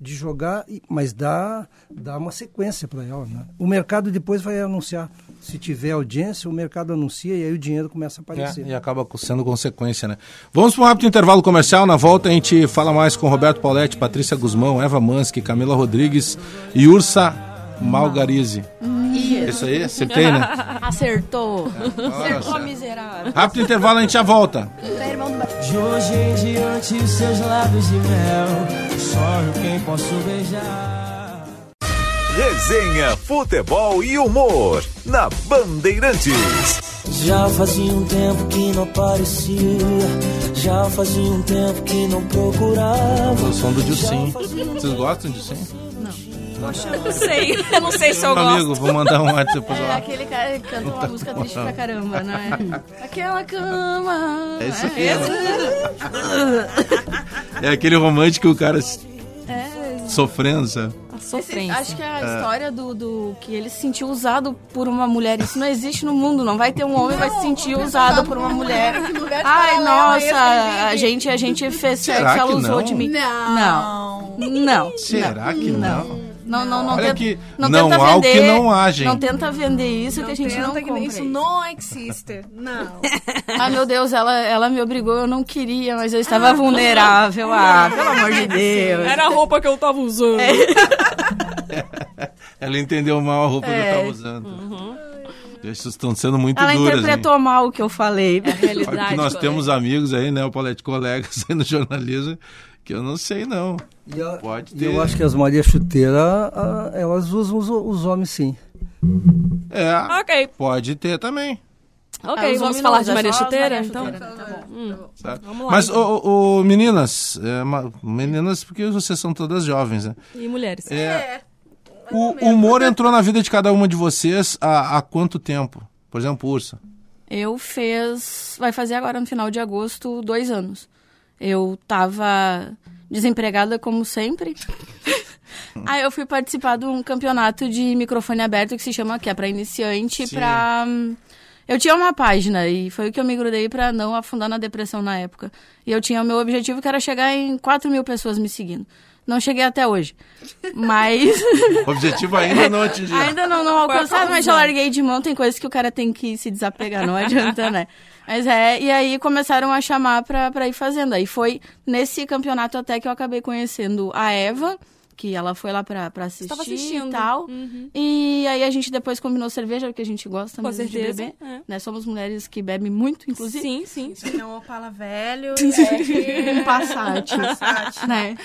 de jogar, mas dá, dá uma sequência para ela. Né? O mercado depois vai anunciar. Se tiver audiência, o mercado anuncia e aí o dinheiro começa a aparecer. É, e acaba sendo consequência, né? Vamos para um rápido intervalo comercial. Na volta a gente fala mais com Roberto Pauletti, Patrícia Guzmão, Eva Mansky, Camila Rodrigues e Ursa Malgarize. Isso. Isso aí, acertei, né? Acertou. É, Acertou, miserável. Rápido intervalo, a gente já volta. De hoje em diante, os seus lábios de mel, sonho quem posso beijar. Resenha, futebol e humor na Bandeirantes. Já fazia um tempo que não aparecia, já fazia um tempo que não procurava. O som do Dilcim. Vocês gostam de Dilcim? Poxa, eu não sei. Eu não sei se eu gosto. Amigo, vou mandar um WhatsApp. É aquele cara que canta uma música triste pra caramba, né? Aquela cama. É isso aqui. É aquele romântico que o cara É. sofrendo, sabe? Acho que a história do, do que ele se sentiu usado por uma mulher, isso não existe no mundo. Não vai ter um homem que vai se sentir usado por uma mulher. Ai, nossa, a gente, a gente fez Será sexo, ela que usou não? de mim. Não. Não. Será que não? Não, não, não, Olha tenta, que não, não tenta há o que não há, gente. Não tenta vender isso que a gente não tenta compra. que isso isso. não existe. Não. Ah, meu Deus, ela, ela me obrigou, eu não queria, mas eu estava vulnerável. Ah, pelo amor de Deus. Era a roupa que eu tava usando. Ela entendeu mal a roupa que eu É. tava usando. Vocês estão sendo muito Ela duras, hein? interpretou mal o que eu falei. É a realidade. Porque nós colega. temos amigos aí, né, o Paulete, colegas aí no jornalismo, que eu não sei não. E a- Pode ter. eu acho que as Maria Chuteira, a- elas usam os, os homens sim. É, Ok, pode ter também. Ah, ok. os vamos falar não, de é Maria Chuteira, então? Chuteira, né? Tá bom. Vamos lá. Mas, então. ô, ô, meninas, é, ma- meninas, porque vocês são todas jovens, né? E mulheres. É, o humor entrou na vida de cada uma de vocês há, há quanto tempo? Por exemplo, Ursa. Eu fez. Vai fazer agora no final de agosto dois anos. Eu tava desempregada como sempre. Aí eu fui participar de um campeonato de microfone aberto que se chama que é para iniciante Sim. pra. Eu tinha uma página e foi o que eu me grudei pra não afundar na depressão na época. E eu tinha o meu objetivo que era chegar em 4 mil pessoas me seguindo. Não cheguei até hoje. Mas. O objetivo ainda não atingiu. Ainda não, não alcançado, mas já larguei de mão. Tem coisas que o cara tem que se desapegar, não adianta, né? Mas é, e aí começaram a chamar pra, pra ir fazendo. Aí foi nesse campeonato até que eu acabei conhecendo a Eva, que ela foi lá pra, pra assistir Tava assistindo. e tal. Uhum. E aí a gente depois combinou cerveja, porque a gente gosta Com mesmo de certeza. beber. é. Né? Somos mulheres que bebem muito, inclusive. Sim, sim. sim. Não Opala velho. Um Passat. né?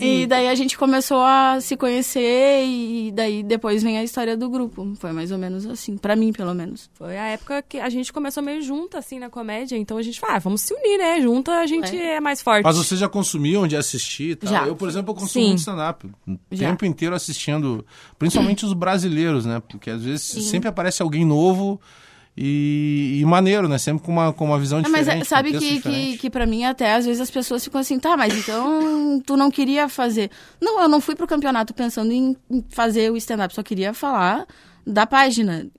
E daí a gente começou a se conhecer e daí depois vem a história do grupo. Foi mais ou menos assim, pra mim pelo menos. Foi a época que a gente começou meio junta, assim, na comédia. Então a gente fala, ah, vamos se unir, né? Junta a gente é, mais forte. Mas vocês já consumiam de assistir e tal? Já. Eu, por exemplo, eu consumo Sim. muito stand-up. O Já. tempo inteiro assistindo, principalmente os brasileiros, né? Porque às vezes sempre aparece alguém novo e, e maneiro, né? Sempre com uma, com uma visão É, mas diferente. é, sabe texto que, diferente. que, que pra mim até às vezes as pessoas ficam assim, tá, mas então tu não queria fazer. Não, eu não fui pro campeonato pensando em fazer o stand-up, só queria falar da página.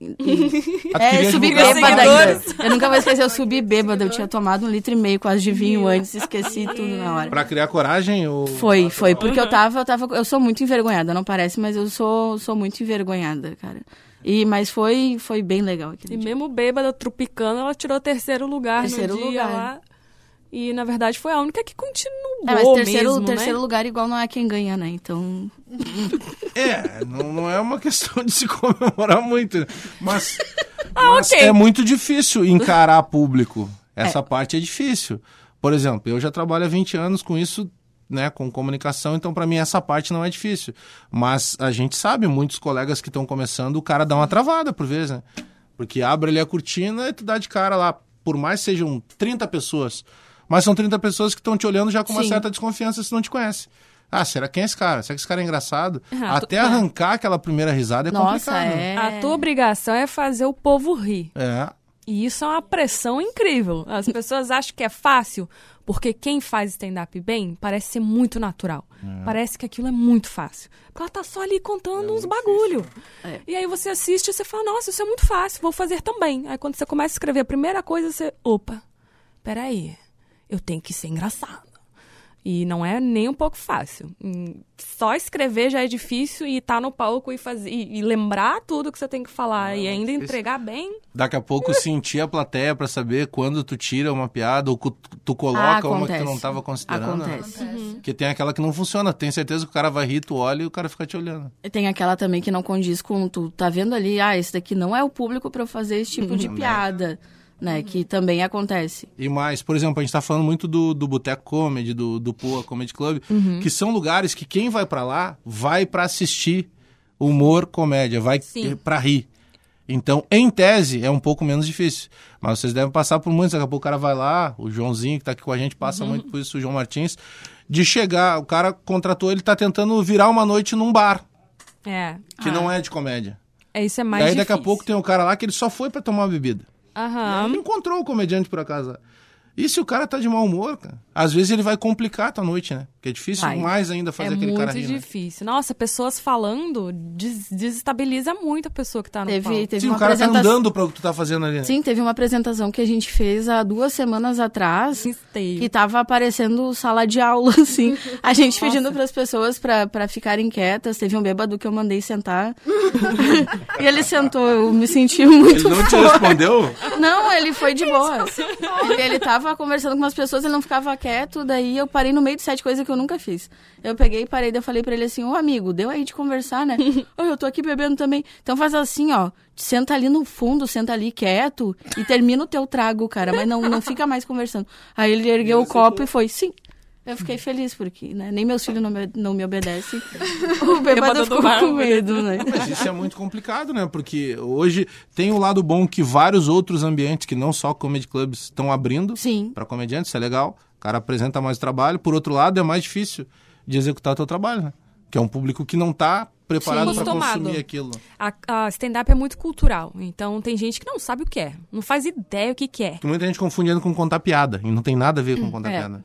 É, queria subi bêbada ainda. Eu nunca vou esquecer, eu subi bêbada. Eu tinha tomado um litro e meio quase de vinho antes, esqueci tudo na hora. Pra criar coragem, o... Foi, foi, porque eu tava, eu tava, eu sou muito envergonhada, não parece, mas eu sou, sou muito envergonhada, cara. E, mas foi, foi bem legal E dia. mesmo bêbada, trupicando, ela tirou terceiro lugar Terceiro no dia lugar. lá. E, na verdade, foi a única que continuou É, mas terceiro, mesmo, terceiro né? lugar igual não é quem ganha, né? Então, É, não, não é uma questão de se comemorar muito, né? mas, Ah, mas ok. é muito difícil encarar público. Essa parte é difícil. Por exemplo, eu já trabalho há 20 anos com isso, né, com comunicação, então para mim essa parte não é difícil. Mas a gente sabe, muitos colegas que estão começando, o cara dá uma travada por vezes, né? Porque abre ali a cortina e tu dá de cara lá, por mais que sejam 30 pessoas, mas são 30 pessoas que estão te olhando já com uma Sim. certa desconfiança se não te conhece. Ah, será quem é esse cara? Será que esse cara é engraçado? Ah, tu- Até arrancar aquela primeira risada é nossa, complicado. é. A tua obrigação é fazer o povo rir. É. E isso é uma pressão incrível. As pessoas acham que é fácil, porque quem faz stand-up bem parece ser muito natural. Parece que aquilo é muito fácil. Porque ela tá só ali contando uns bagulho. É. E aí você assiste e você fala, nossa, isso é muito fácil, vou fazer também. Aí quando você começa a escrever a primeira coisa, você, opa, peraí, eu tenho que ser engraçado. E não é nem um pouco fácil. Hum, Só escrever já é difícil e estar no palco e, fazer, e, lembrar tudo que você tem que falar e ainda entregar bem. Daqui a pouco sentir a plateia pra saber quando tu tira uma piada ou tu coloca Ah, uma que tu não acontece. tava considerando. né? Acontece. Que tem aquela que não funciona. Tem certeza que o cara vai rir, tu olha e o cara fica te olhando. E Tem aquela também que não condiz com tu tá vendo ali, ah, esse daqui não é o público pra eu fazer esse tipo de piada, né? Que também acontece. E mais, por exemplo, a gente tá falando muito do, do Boteco Comedy, do, do Poa Comedy Club, que são lugares que quem vai pra lá vai pra assistir humor, comédia, vai Sim. pra rir. Então, em tese, é um pouco menos difícil. Mas vocês devem passar por muitos. Daqui a pouco o cara vai lá, o Joãozinho que tá aqui com a gente passa muito por isso, o João Martins, de chegar, o cara contratou, ele tá tentando virar uma noite num bar, É. que não é de comédia. É, isso é mais e aí daqui a difícil. pouco tem um cara lá que ele só foi pra tomar uma bebida. Ele encontrou o comediante por acaso. E se o cara tá de mau humor, cara? Às vezes ele vai complicar a tua noite, né? Porque é difícil Vai. mais ainda fazer é aquele muito cara rir. né? difícil. Nossa, pessoas falando des- desestabiliza muito a pessoa que tá no Teve, palco. teve Sim, uma o cara tá apresentação. andando pra o que tu tá fazendo ali. né? Sim, teve uma apresentação que a gente fez há duas semanas atrás. Esteio. Que tava aparecendo sala de aula, assim. A gente pedindo para as pessoas pra pra ficarem quietas. Teve um bêbado que eu mandei sentar. e ele sentou, eu me senti muito Ele não te respondeu? Não, ele foi de boa. Ele, ele tava conversando com umas pessoas, ele não ficava quieto, daí eu parei no meio de sete coisas que eu nunca fiz. Eu peguei e parei, daí eu falei pra ele assim, ô amigo, deu aí de conversar, né? Ô, eu tô aqui bebendo também. Então faz assim, ó, senta ali no fundo, senta ali quieto e termina o teu trago, cara, mas não, não fica mais conversando. Aí ele ergueu o copo e foi, sim. Eu fiquei feliz, porque né, nem meus filhos não me, não me obedecem. O bêbado do ficou bar, com medo, né? Mas isso é muito complicado, né? Porque hoje tem o lado bom que vários outros ambientes, que não só comedy clubs, estão abrindo Sim. para comediantes, isso é legal. O cara apresenta mais trabalho. Por outro lado, é mais difícil de executar o teu trabalho, né? Que é um público que não tá preparado para consumir aquilo. A, a stand-up é muito cultural, então tem gente que não sabe o que é, não faz ideia o que, que é. Porque muita gente confundindo com contar piada. E não tem nada a ver com contar é. piada.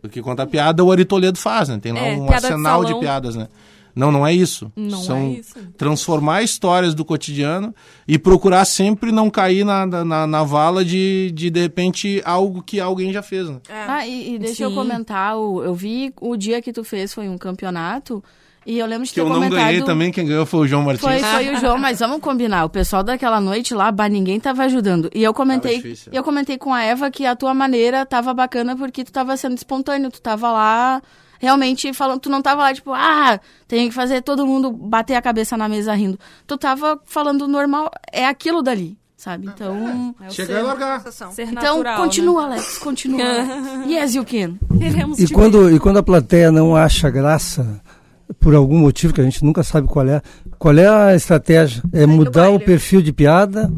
Porque contar piada o Ari Toledo faz, né? Tem lá É, um de arsenal de, salão. piadas, né? Não, não é isso. Não São é isso. transformar histórias do cotidiano e procurar sempre não cair na, na, na vala de, de, de repente, algo que alguém já fez, né? Ah, e, e deixa eu Sim. comentar, o- eu vi o dia que tu fez foi um campeonato e eu lembro de Que ter eu não comentado... ganhei também, quem ganhou foi o João Martins. Foi, foi o João, mas vamos combinar. O pessoal daquela noite lá, bah, ninguém tava ajudando. E eu comentei, eu comentei com a Eva que a tua maneira tava bacana porque tu tava sendo espontâneo, tu tava lá realmente falando, tu não tava lá tipo, ah, tem que fazer todo mundo bater a cabeça na mesa rindo. Tu tava falando normal, é aquilo dali, sabe? Então, É o Chegar e largar. Então natural, continua, Alex, continua. yes, you can. Né? E te quando, e quando a plateia não acha graça, por algum motivo que a gente nunca sabe qual é, qual é a estratégia? É mudar o baile. perfil de piada?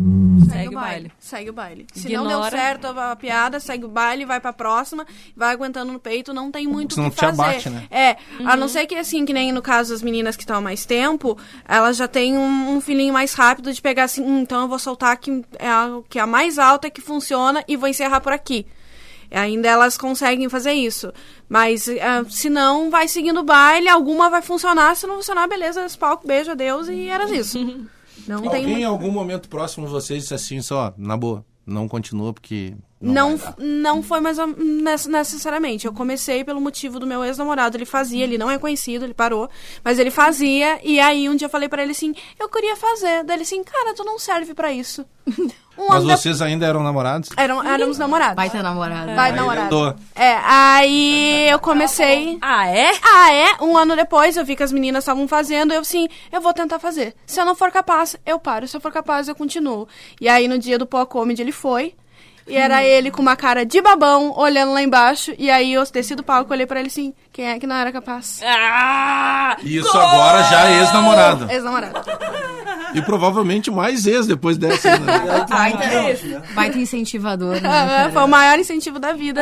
Segue o o baile. Segue o baile. Se não deu Ignora. certo a, a piada, segue o baile, vai pra próxima, vai aguentando no peito, não tem muito o que te fazer. abate, né? É, a não ser que assim, que nem no caso das meninas que estão há mais tempo, elas já têm um, um feeling mais rápido de pegar assim, "Hum, então eu vou soltar que é a, que é a mais alta que funciona e vou encerrar por aqui. Ainda elas conseguem fazer isso. Mas ah, se não, vai seguindo o baile, alguma vai funcionar. Se não funcionar, beleza, palco, beijo, adeus e era isso. Não tem Alguém em muito- algum momento próximo vocês disse assim, só, na boa, não continua porque... Não, dar. não foi mais necessariamente. Eu comecei pelo motivo do meu ex-namorado. Ele fazia, ele não é conhecido, ele parou. Mas ele fazia, e aí um dia eu falei pra ele assim: eu queria fazer. Daí ele assim, cara, tu não serve pra isso. Um Mas vocês ainda eram namorados? Eram, éramos namorados. Vai ter namorado. Vai Aí namorado. É, aí eu comecei. Ah, é? Ah, é? Um ano depois eu vi que as meninas estavam fazendo, eu assim, eu vou tentar fazer. Se eu não for capaz, eu paro. Se eu for capaz, eu continuo. E aí no dia do Pó Comedy ele foi. E era ele com uma cara de babão, olhando lá embaixo. E aí eu desci do palco, olhei pra ele assim, quem é que não era capaz? Ah! Isso agora já é ex-namorado. Ex-namorado. E provavelmente mais ex depois dessa. Né? Baita, baita incentivador, né? Ah? Foi o maior incentivo da vida.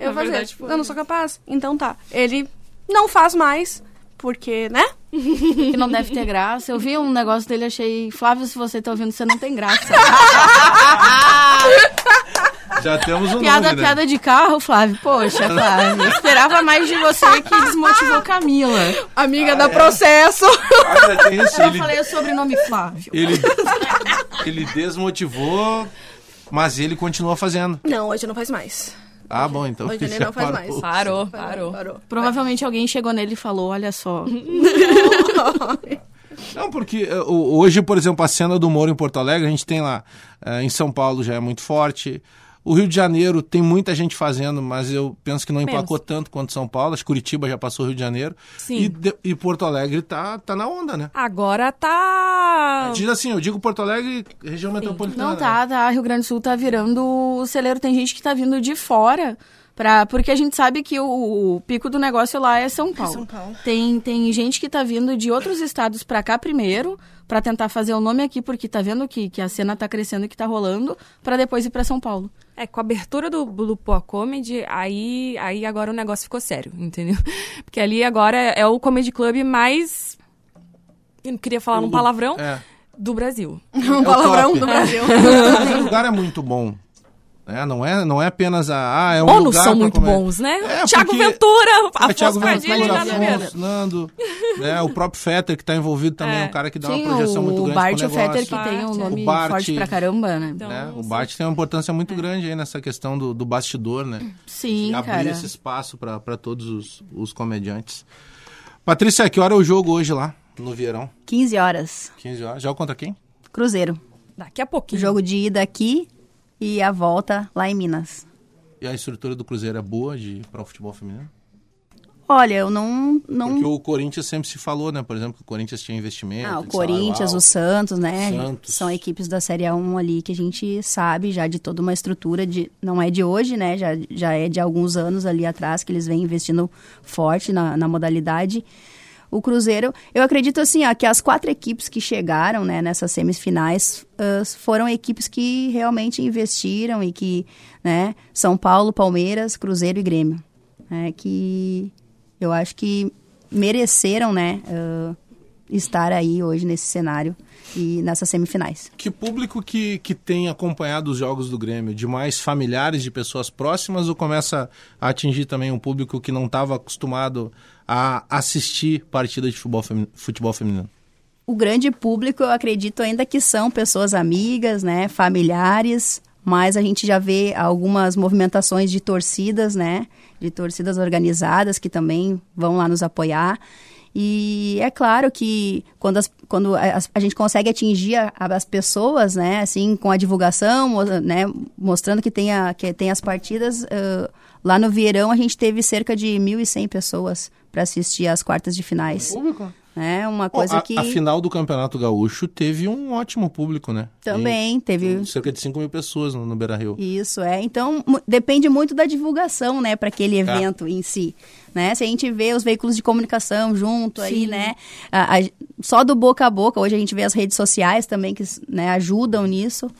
eu na fazer. verdade tipo, eu não sou capaz. Então tá. Ele não faz mais, porque, né? Que não deve ter graça. Eu vi um negócio dele, achei... Flávio, se você tá ouvindo, você não tem graça. Já temos um piada, nome, né? piada de carro, Flávio. Poxa, Flávio. Eu esperava mais de você que desmotivou Camila. Amiga da processo. Ah, já tem esse, Eu ele, falei o sobrenome Flávio. ele, ele desmotivou, mas ele continua fazendo. Não, hoje não faz mais. Ah, bom, então. Hoje ele não faz parou. mais. Parou, parou. Parou. Provavelmente alguém chegou nele e falou, olha só. Não, porque o- hoje, por exemplo, a cena do humor em Porto Alegre, a gente tem lá, eh, em São Paulo já é muito forte. O Rio de Janeiro tem muita gente fazendo, mas eu penso que não Menos. emplacou tanto quanto São Paulo. Acho que Curitiba já passou o Rio de Janeiro. Sim. E, de- e Porto Alegre tá, tá na onda, né? Agora tá. Diz assim, eu digo Porto Alegre, região metropolitana. Não, tá, tá. Rio Grande do Sul tá virando o celeiro. Tem gente que tá vindo de fora. Pra, porque a gente sabe que o, o pico do negócio lá é São Paulo. São Paulo. Tem, tem gente que tá vindo de outros estados pra cá primeiro, pra tentar fazer o nome aqui, porque tá vendo que, que a cena tá crescendo e que tá rolando, pra depois ir pra São Paulo. É, com a abertura do, do Poa Comedy, aí, aí agora o negócio ficou sério, entendeu? Porque ali agora é o comedy club mais. Eu não queria falar um palavrão. É. Do Brasil. Um palavrão top. do Brasil. O lugar é muito bom. É, não, é, não é apenas a. Ah, é um Bônus lugar são muito comer. bons, né? É, Tiago Ventura, É, Afonso Thiago Padilha e Ventura. Afonso, Nando, né, o próprio Fetter que está envolvido também, é É. um cara que dá Sim, uma projeção muito o grande Bart pro e o Fetter, que tem um nome O Bart. forte pra caramba, né? Então, né? O. Bart tem uma importância muito grande aí nessa questão do, do bastidor, né? Sim, e abrir cara. esse espaço para todos os, os comediantes. Patrícia, que hora é o jogo hoje lá, no Vieirão? 15 horas. 15 horas. Já contra quem? Cruzeiro. Daqui a O pouquinho. jogo de ida aqui e a volta lá em Minas. E a estrutura do Cruzeiro é boa de para o futebol feminino? Olha, eu não. não... Porque o Corinthians sempre se falou, né? Por exemplo, que o Corinthians tinha investimento. Ah, o Corinthians, o. Santos, né? Santos. São equipes da Série A1 ali que a gente sabe já de toda uma estrutura de não é de hoje, né? Já, já é de alguns anos ali atrás que eles vêm investindo forte na, na modalidade. O Cruzeiro, eu acredito assim, ó, que as quatro equipes que chegaram né, nessas semifinais ah, foram equipes que realmente investiram e que, né, São Paulo, Palmeiras, Cruzeiro e Grêmio, né, que eu acho que mereceram, né, ah, estar aí hoje nesse cenário e nessas semifinais. Que público que, que tem acompanhado os jogos do Grêmio? De mais familiares, de pessoas próximas, ou começa a atingir também um público que não estava acostumado a assistir partida de futebol, femi- futebol feminino? O grande público, eu acredito ainda que são pessoas amigas, né, familiares, mas a gente já vê algumas movimentações de torcidas, né, de torcidas organizadas que também vão lá nos apoiar. E é claro que quando, as- quando a, a gente consegue atingir a- as pessoas, né, assim, com a divulgação, né, mostrando que tem, a, que tem as partidas, ãh, lá no Vieirão a gente teve cerca de 1.100 pessoas para assistir às quartas de finais. Público? É uma Bom, coisa a, que a final do Campeonato Gaúcho teve um ótimo público, né? também teve cerca de 5 mil pessoas no, no Beira Rio. Isso, é. Então, depende muito da divulgação, né, para aquele Tá. evento em si. Né? Se a gente vê os veículos de comunicação junto aí, né? a- a- só do boca a boca, hoje a gente vê as redes sociais também que né, ajudam nisso.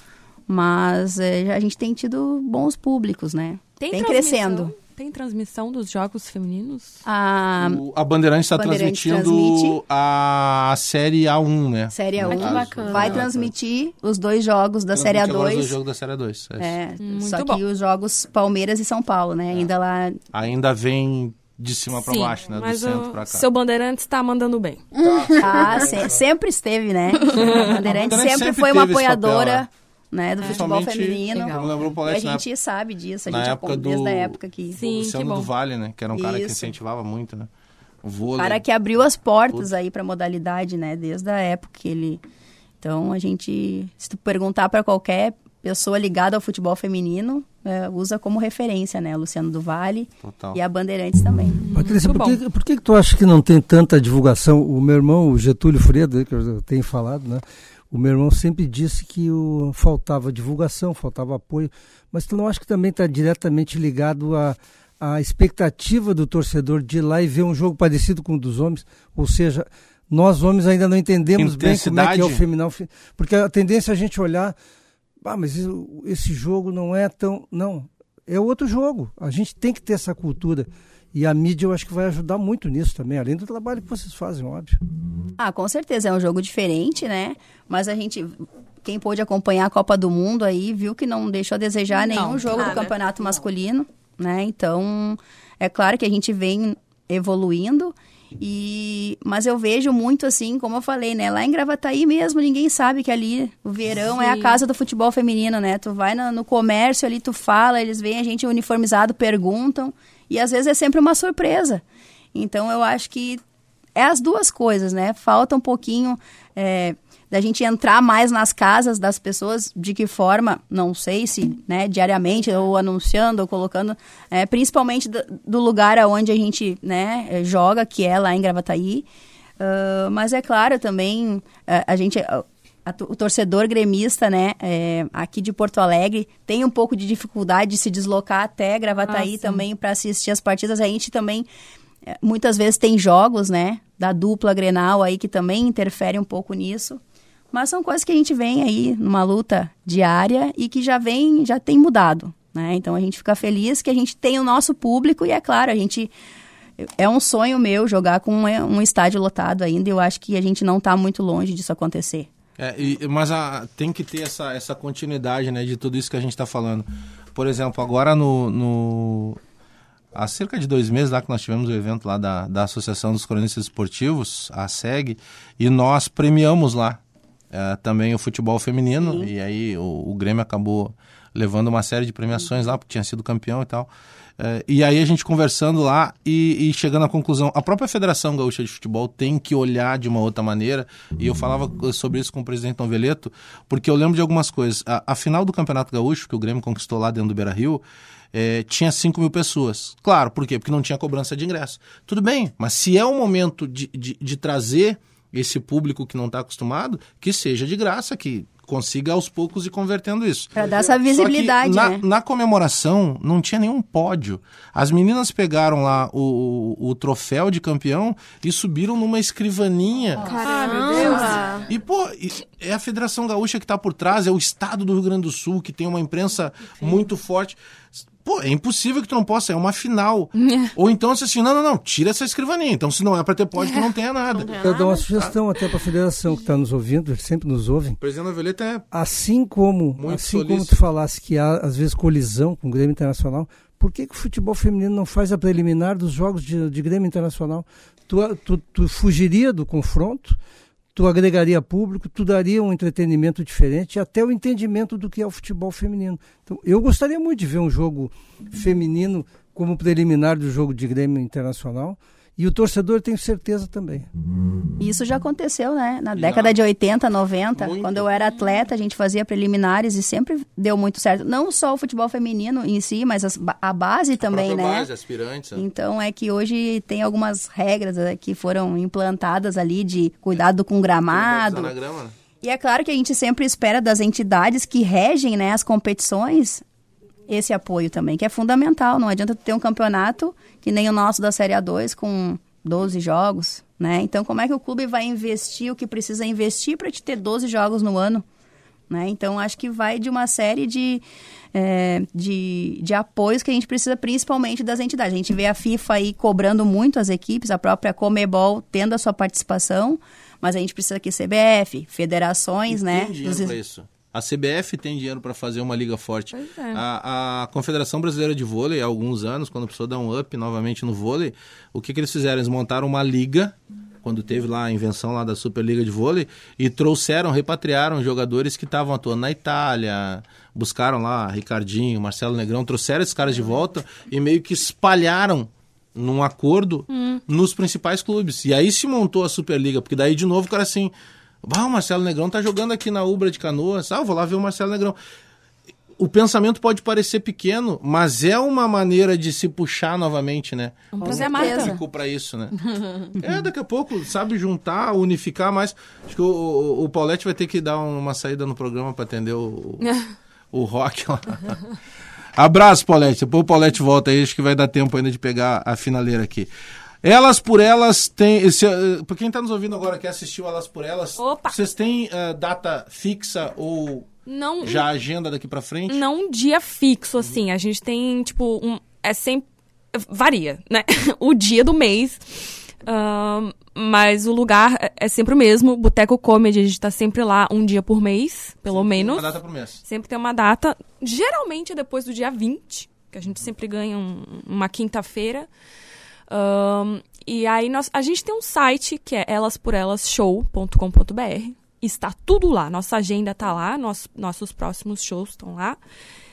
Mas é, já a gente tem tido bons públicos, né? Tem crescendo. Tem transmissão dos jogos femininos? A O- a Bandeirantes está transmitindo transmite. a Série A1, né? Série No A1 caso. bacana. vai É, transmitir os dois jogos da Série transmite agora os dois A2. jogos da Série A2. é isso. É, Muito só bom. que os jogos Palmeiras e São Paulo, né? Ainda lá Ainda vem de cima para baixo, né? Do mas centro para cá. seu Bandeirantes está mandando bem. Ah, se- sempre esteve, né? A Bandeirantes Bandeirantes sempre, sempre foi uma apoiadora né? do futebol Principalmente, feminino. como lembrou o E a gente sabe disso, a na gente época acompanha desde do- a época que... Sim, Luciano do Vale, né? Que era um cara que Isso. incentivava muito, né? O vôlei. cara que abriu as portas aí pra modalidade, né? Desde a época que ele. Então a gente, se tu perguntar pra qualquer pessoa ligada ao futebol feminino, é, usa como referência, né? O Luciano do Vale Total. e a Bandeirantes também. Patrícia, por que, por que que tu acha que não tem tanta divulgação? O meu irmão, o Getúlio Fredo, que eu tenho falado, né? O meu irmão sempre disse que o, faltava divulgação, faltava apoio, mas tu não acha que também está diretamente ligado à à expectativa do torcedor de ir lá e ver um jogo parecido com o dos homens? Ou seja, nós homens ainda não entendemos bem como é que é o feminino, porque a tendência é a gente olhar, ah, mas esse jogo não é tão. Não, é outro jogo. A gente tem que ter essa cultura. E a mídia eu acho que vai ajudar muito nisso também, além do trabalho que vocês fazem, óbvio. Ah, com certeza, é um jogo diferente, né? Mas a gente, quem pôde acompanhar a Copa do Mundo aí, viu que não deixou a desejar Não, nenhum jogo do campeonato masculino, né? Então, é claro que a gente vem evoluindo. E, mas eu vejo muito assim, como eu falei, né? Lá em Gravataí mesmo, ninguém sabe que ali o verão é a Sim. casa do futebol feminino, né? Tu vai na- no comércio ali, tu fala, eles veem a gente uniformizado, perguntam, e às vezes é sempre uma surpresa. Então eu acho que é as duas coisas, né? Falta um pouquinho é, da gente entrar mais nas casas das pessoas, de que forma, não sei se né, diariamente, ou anunciando, ou colocando, é, principalmente do, do lugar aonde a gente né, é, joga, que é lá em Gravataí. Ah, mas é claro também, é, a gente. a- a to- o torcedor gremista, né, é, aqui de Porto Alegre, tem um pouco de dificuldade de se deslocar até Gravataí Ah, também para assistir as partidas. A gente também é, muitas vezes tem jogos, né, da dupla Grenal aí que também interfere um pouco nisso. Mas são coisas que a gente vem aí numa luta diária e que já vem, já tem mudado, né? Então a gente fica feliz que a gente tem o nosso público e é claro, a gente é um sonho meu jogar com um, estádio lotado ainda e eu acho que a gente não está muito longe disso acontecer. É, e- mas a- tem que ter essa, essa continuidade né, de tudo isso que a gente está falando. Por exemplo, agora no, no- Há cerca de dois meses lá que nós tivemos o evento lá da, da Associação dos Cronistas Esportivos, a SEG, e nós premiamos lá eh, também o futebol feminino, e aí o, o Grêmio acabou levando uma série de premiações lá, porque tinha sido campeão e tal. Eh, e aí a gente conversando lá e, e chegando à conclusão, a própria Federação Gaúcha de Futebol tem que olhar de uma outra maneira, e eu falava sobre isso com o presidente Noveleto, porque eu lembro de algumas coisas. A, a final do Campeonato Gaúcho, que o Grêmio conquistou lá dentro do Beira-Rio, eh, tinha 5 mil pessoas. Claro, por quê? Porque não tinha cobrança de ingresso. Tudo bem, mas se é o momento de, de, de trazer esse público que não está acostumado, que seja de graça, que consiga aos poucos ir convertendo isso. Para dar essa Só que visibilidade, na, né? na comemoração não tinha nenhum pódio. As meninas pegaram lá o, o, o troféu de campeão e subiram numa escrivaninha. Caramba! E, pô, é a Federação Gaúcha que está por trás, é o Estado do Rio Grande do Sul, que tem uma imprensa muito forte. Pô, é impossível que tu não possa, é uma final. Ou então, se assim, não, não, não, tira essa escrivaninha. Então, se não é para ter pódio, que não tenha nada. Eu dou uma sugestão até para a federação que está nos ouvindo, eles sempre nos ouvem. O presidente Noveleta é Assim como, Muito assim como tu falasse que há às vezes colisão com o Grêmio Internacional, por que, que o futebol feminino não faz a preliminar dos jogos de, de Grêmio Internacional? Tu, tu, tu fugiria do confronto, tu agregaria público, tu daria um entretenimento diferente e até o entendimento do que é o futebol feminino. Então, eu gostaria muito de ver um jogo feminino como preliminar do jogo de Grêmio Internacional. E o torcedor tem certeza também. Isso já aconteceu, né? Na década de 80, 90, Muito. quando eu era atleta, a gente fazia preliminares e sempre deu muito certo. Não só o futebol feminino em si, mas as a base também, né? aspirantes. Então é que hoje tem algumas regras né, que foram implantadas ali de cuidado com gramado. Né? E é claro que a gente sempre espera das entidades que regem né, as competições esse apoio também, que é fundamental. Não adianta ter um campeonato que nem o nosso da Série A2 com 12 jogos, né? Então como é que o clube vai investir o que precisa investir para te ter 12 jogos no ano? Né? Então, acho que vai de uma série de, é, de, de apoios que a gente precisa, principalmente das entidades. A gente vê a FIFA aí cobrando muito as equipes, a própria Comebol tendo a sua participação, mas a gente precisa que CBF, federações, né? Tem dinheiro dos- isso. A CBF tem dinheiro para fazer uma liga forte. É. A, a Confederação Brasileira de Vôlei, há alguns anos, quando precisou dar um up novamente no vôlei, o que, que eles fizeram? Eles montaram uma liga, quando teve lá a invenção lá da Superliga de Vôlei, e trouxeram, repatriaram jogadores que estavam atuando na Itália, buscaram lá Ricardinho, Marcelo Negrão, trouxeram esses caras de volta e meio que espalharam num acordo nos principais clubes. E aí se montou a Superliga, porque daí de novo o cara assim, ah, o Marcelo Negrão tá jogando aqui na Ubra de Canoas, ah, eu vou lá ver o Marcelo Negrão. O pensamento pode parecer pequeno, mas é uma maneira de se puxar novamente, né? Vamos Com trazer a pra isso, né? é, daqui a pouco, sabe, juntar, unificar mais. Acho que o, o, o Paulette vai ter que dar uma saída no programa pra atender o, o rock lá. Abraço, Paulette. Depois o Paulette volta aí, acho que vai dar tempo ainda de pegar a finaleira aqui. Elas por Elas tem. Se, eh, pra quem tá nos ouvindo agora que assistiu Elas por Elas, Opa! vocês têm eh, data fixa ou Não, já agenda daqui pra frente? não um dia fixo, assim. A gente tem, tipo, um. É sempre. Varia, né? o dia do mês. Ahn, mas o lugar é- é sempre o mesmo. Boteco Comedy, a gente tá sempre lá um dia por mês, pelo menos. Uma data por mês. Sempre tem uma data. Geralmente é depois do dia 20, que a gente sempre ganha um- uma quinta-feira. Ahn, e aí nós, a gente tem um site que é elasporelasshow.com.br. Está tudo lá. Nossa agenda tá lá, nosso- nossos próximos shows estão lá.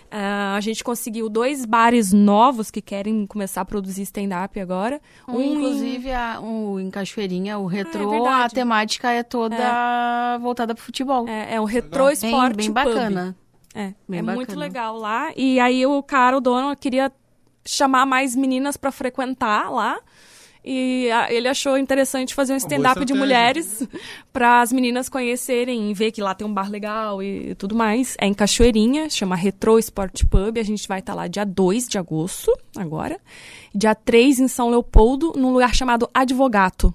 Ah, a gente conseguiu dois bares novos que querem começar a produzir stand-up agora. Um, em- inclusive, a, um, em Cachoeirinha, o retrô, é verdade. a temática é toda voltada pro futebol. É, é o Retro Bem, Sport bem Pub. bacana. É, Bem é bacana. muito legal lá. E aí o cara, o dono, queria chamar mais meninas pra frequentar lá. E a- ele achou interessante fazer um stand-up de mulheres para as meninas conhecerem e ver que lá tem um bar legal e tudo mais. É em Cachoeirinha, chama Retro Sport Pub. A gente vai estar lá dia 2 de agosto, agora. Dia 3 em São Leopoldo, num lugar chamado Advogato.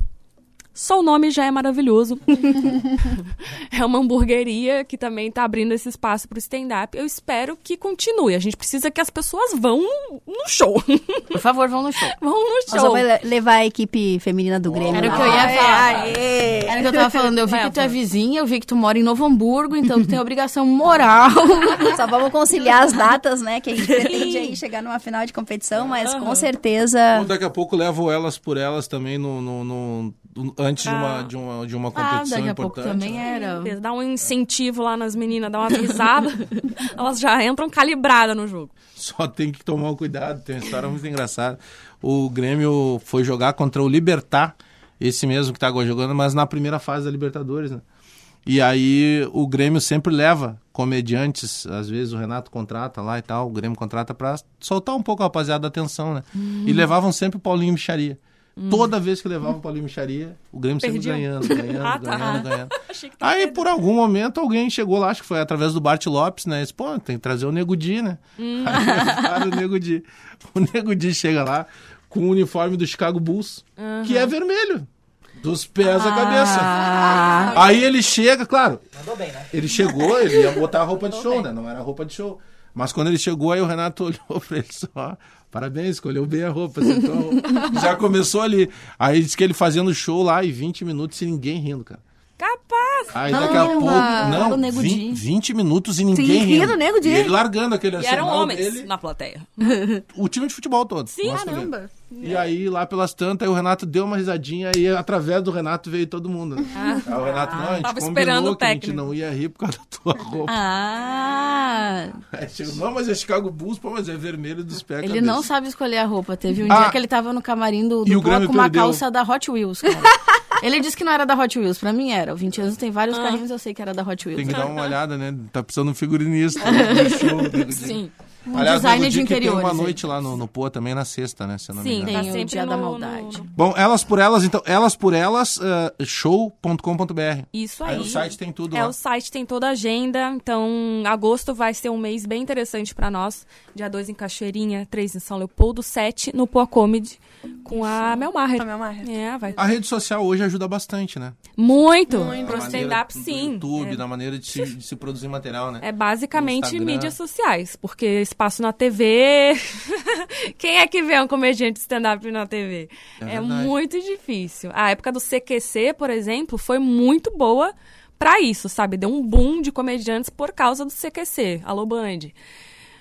Só o nome já é maravilhoso. é uma hamburgueria que também está abrindo esse espaço para o stand-up. Eu espero que continue. A gente precisa que as pessoas vão no, show. Por favor, vão no show. vão no show. vamos le- levar a equipe feminina do Grêmio. Era o que eu ia falar. Aê! Era o que eu tava falando. Eu vi Vai, que tu é vizinha, eu vi que tu mora em Novo Hamburgo, então tu tem obrigação moral. Só vamos conciliar as datas, né? Que a gente pretende aí chegar numa final de competição, mas com certeza. Ou daqui a pouco levo elas por elas também no, no- no- antes de, uma, Ah. de, uma, de uma Ah, competição daqui a pouco importante. também era. Dá um incentivo lá nas meninas, dá uma avisada. elas já entram calibradas no jogo. Só tem que tomar um cuidado, tem uma história muito engraçada. O Grêmio foi jogar contra o Libertar, esse mesmo que tá agora jogando, mas na primeira fase da Libertadores, né? E aí o Grêmio sempre leva comediantes, às vezes o Renato contrata lá e tal, o Grêmio contrata pra soltar um pouco a rapaziada da atenção, né? Hum. E levavam sempre o Paulinho Micharia. Toda vez que levavam o Paulinho Micharia, o Grêmio sempre Perdiam. ganhando, ganhando, Ah, tá. ganhando, ganhando. Aí, por algum momento, alguém chegou lá, acho que foi através do Bart Lopes, né? Disse, pô, tem que trazer o Nego Di, né? Hum. Aí o Nego Di. O Nego Di chega lá com o uniforme do Chicago Bulls, que é vermelho. Dos pés à cabeça. Aí ele chega, claro. Mandou bem, né? Ele chegou, ele ia botar a roupa de show, né? Não era roupa de show. Mas quando ele chegou, aí o Renato olhou pra ele só. Parabéns, escolheu bem a roupa. acertou a roupa." Já começou ali. Aí disse que ele fazendo show lá e 20 minutos e ninguém rindo, cara. Aí daqui a pouco. Não, o Nego 20, Di. 20 minutos e ninguém Sim, rindo. Nego. E ele largando aquele E eram homens dele. na plateia. O time de futebol todo. Sim. Caramba. E aí, lá pelas tantas, o Renato deu uma risadinha e através do Renato veio todo mundo. né? aí o Renato, não, a gente Tava esperando o que a gente técnico. não ia rir por causa da tua roupa. Ah, Aí chegou, não, mas é Chicago Bulls, pô, mas é vermelho dos pés. ele cabeça." não sabe escolher a roupa. Teve um Ah. dia que ele tava no camarim do, E do o Grêmio com uma perdeu. calça da Hot Wheels, cara. Ele disse que não era da Hot Wheels. Pra mim era. O 20 anos tem vários carrinhos, eu sei que era da Hot Wheels. Tem que dar uma olhada, né? Tá precisando de um figurinista. no show. Sim. Um Aliás, designer de que tem interiores. uma noite lá no, no Poa também na sexta, né? Se eu não me Sim, engano. tá Tem o sempre Dia da no- Maldade. no- Bom, elas por elas, então, elas por elas, eh, show.com.br. Isso Aí aí. o site tem tudo É, lá. o site tem toda a agenda. Então, agosto vai ser um mês bem interessante pra nós. Dia 2 em Cachoeirinha, 3 em São Leopoldo, 7 no Poa Comedy com a Mel Maher. Com a Mel Maher. É, vai. A rede social hoje ajuda bastante, né? Muito. Muito. Pro stand-up, sim. YouTube, É. na maneira de se, de se produzir material, né? É basicamente mídias sociais, porque espaço na TV. Quem é que vê um comediante stand-up na TV? É É, muito difícil. A época do CQC, por exemplo, foi muito boa pra isso, sabe? Deu um boom de comediantes por causa do CQC. Alô, Band.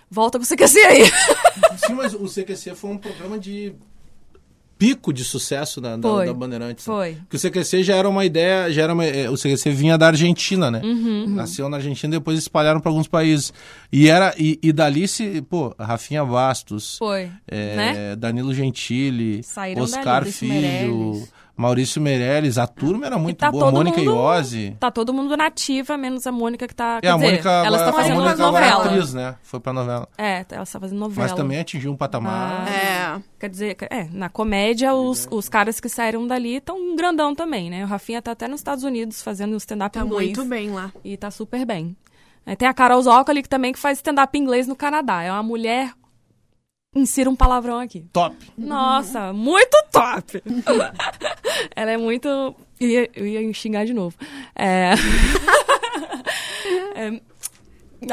Volta pro CQC aí. Sim, mas o CQC foi um programa de pico de sucesso da, da, Foi. da Bandeirantes. né? Foi. Porque o CQC já era uma ideia, já era uma, eh, o CQC vinha da Argentina, né? Uhum. Nasceu na Argentina, depois espalharam para alguns países. E era e, e dali se, pô, Rafinha Bastos, Foi. eh, né? Danilo Gentili, Saíram Oscar dali, Filho. Maurício Meirelles, a turma era muito tá boa, Mônica mundo, Iose. Tá todo mundo nativa, menos a Mônica que tá. É, quer a dizer, Mônica ela agora, está fazendo a Mônica agora novela. é atriz, né? Foi pra novela. É, ela está fazendo novela. Mas também atingiu um patamar. Ah, Quer dizer, é, na comédia, os, os caras que saíram dali estão grandão também, né? O Rafinha tá até nos Estados Unidos fazendo stand-up Tá inglês. muito bem lá. E tá super bem. É, tem a Carol Zócoli que também que faz stand-up inglês no Canadá. É uma mulher... Insira um palavrão aqui. Top. Nossa, muito top! Ela é muito... Eu ia, eu ia xingar de novo. É... é...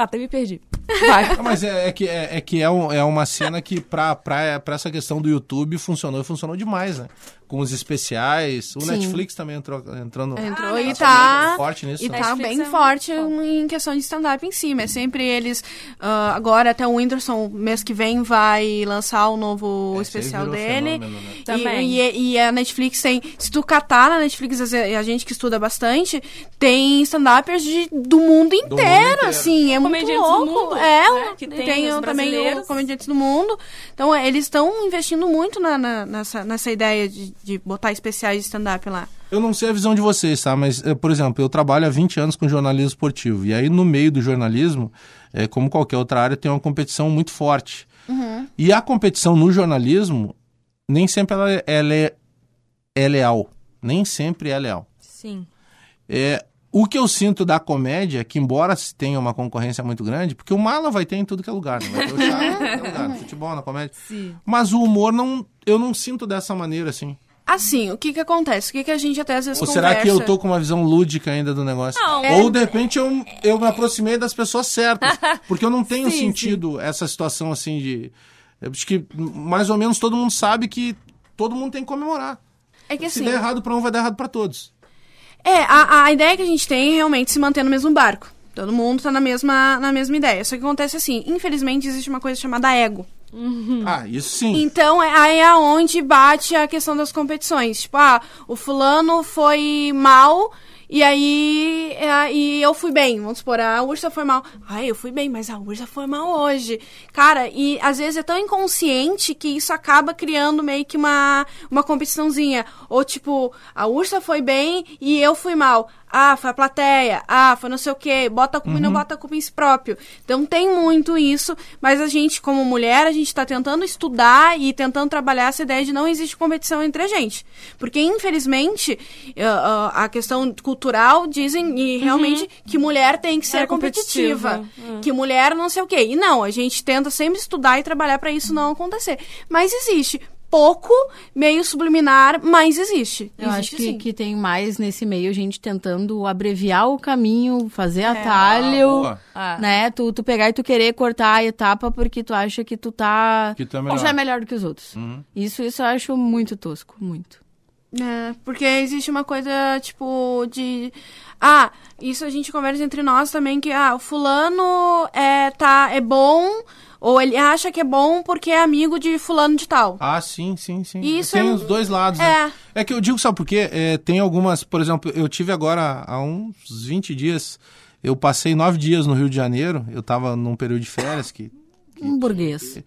Até me perdi. Vai. Não, mas é, é que, é, é que é, um- é uma cena que pra, pra, pra essa questão do YouTube funcionou e funcionou demais, né? Com os especiais. O Sim. Netflix também entrou, entrou no. Entrou e Nossa, tá. bem forte nisso. E né? tá bem forte em questão de stand-up em cima. É sempre eles. ah, agora, até o Whindersson, mês que vem, vai lançar o novo Esse aí especial dele. fenômeno, né? E- Também. E, e a Netflix tem. Se tu catar na Netflix, a gente que estuda bastante, tem stand-uppers de- do mundo inteiro, inteiro. assim. É muito do louco. mundo, é, né, que tem tem, os também o. Comediantes do Mundo. Então, é, eles estão investindo muito na, na- nessa, nessa ideia de, de botar especiais de stand-up lá. Eu não sei a visão de vocês, tá? Mas, eh, por exemplo, eu trabalho há 20 anos com jornalismo esportivo. E aí, no meio do jornalismo, eh, como qualquer outra área, tem uma competição muito forte. E a competição no jornalismo, nem sempre ela, é- ela é, é leal. Nem sempre é leal. Sim. É, o que eu sinto da comédia é que, embora se tenha uma concorrência muito grande, porque o mala vai ter em tudo que é lugar, né? Vai ter o chá em tudo que é lugar, no futebol, na comédia. Sim. Mas o humor, não, eu não sinto dessa maneira, assim. Assim, o que que acontece? O que que a gente até às vezes Ou será conversa? que eu tô com uma visão lúdica ainda do negócio? Não. Ou É- de repente eu, eu me aproximei das pessoas certas. Porque eu não tenho Sim, sentido essa situação assim de. Eu acho que mais ou menos todo mundo sabe que todo mundo tem que comemorar. É que Se assim- der errado pra um, vai dar errado pra todos. É, a, a ideia que a gente tem é realmente se manter no mesmo barco. Todo mundo tá na mesma, na mesma ideia. Só que acontece assim, infelizmente existe uma coisa chamada ego. Ah, isso sim. Então, é aí é onde bate a questão das competições. Tipo, ah, o fulano foi mal e aí é, e eu fui bem. Vamos supor, a Ursa foi mal. Ai, eu fui bem, mas a Ursa foi mal hoje. Cara, e às vezes é tão inconsciente que isso acaba criando meio que uma, uma competiçãozinha. Ou tipo, a Ursa foi bem e eu fui mal. Ah, foi a plateia. Ah, foi não sei o quê. Bota a culpa e não Uhum. bota a culpa em si próprio. Então tem muito isso, mas a gente, como mulher, a gente tá tentando estudar e tentando trabalhar essa ideia de não existe competição entre a gente. Porque, infelizmente, a questão cultural dizem e realmente que mulher tem que ser É competitiva. competitiva. Que mulher não sei o quê. E não, a gente tenta sempre estudar e trabalhar para isso não acontecer. Mas existe. Pouco, meio subliminar, mas existe. Eu existe acho que, sim. que tem mais nesse meio gente tentando abreviar o caminho, fazer É. atalho, Ah, né? Tu, tu pegar e tu querer cortar a etapa porque tu acha que tu tá... Que tu é ou melhor. já é melhor do que os outros. Uhum. Isso, isso eu acho muito tosco, muito. É, porque existe uma coisa, tipo, de. Ah, isso a gente conversa entre nós também, que ah, o fulano é, tá, é bom, ou ele acha que é bom porque é amigo de fulano de tal. Ah, sim, sim, sim. Isso tem é- os dois lados, né? É que eu digo, sabe por quê? É, tem algumas, por exemplo, eu tive agora há uns 20 dias, eu passei nove dias no Rio de Janeiro, eu tava num período de férias que. Um burguês.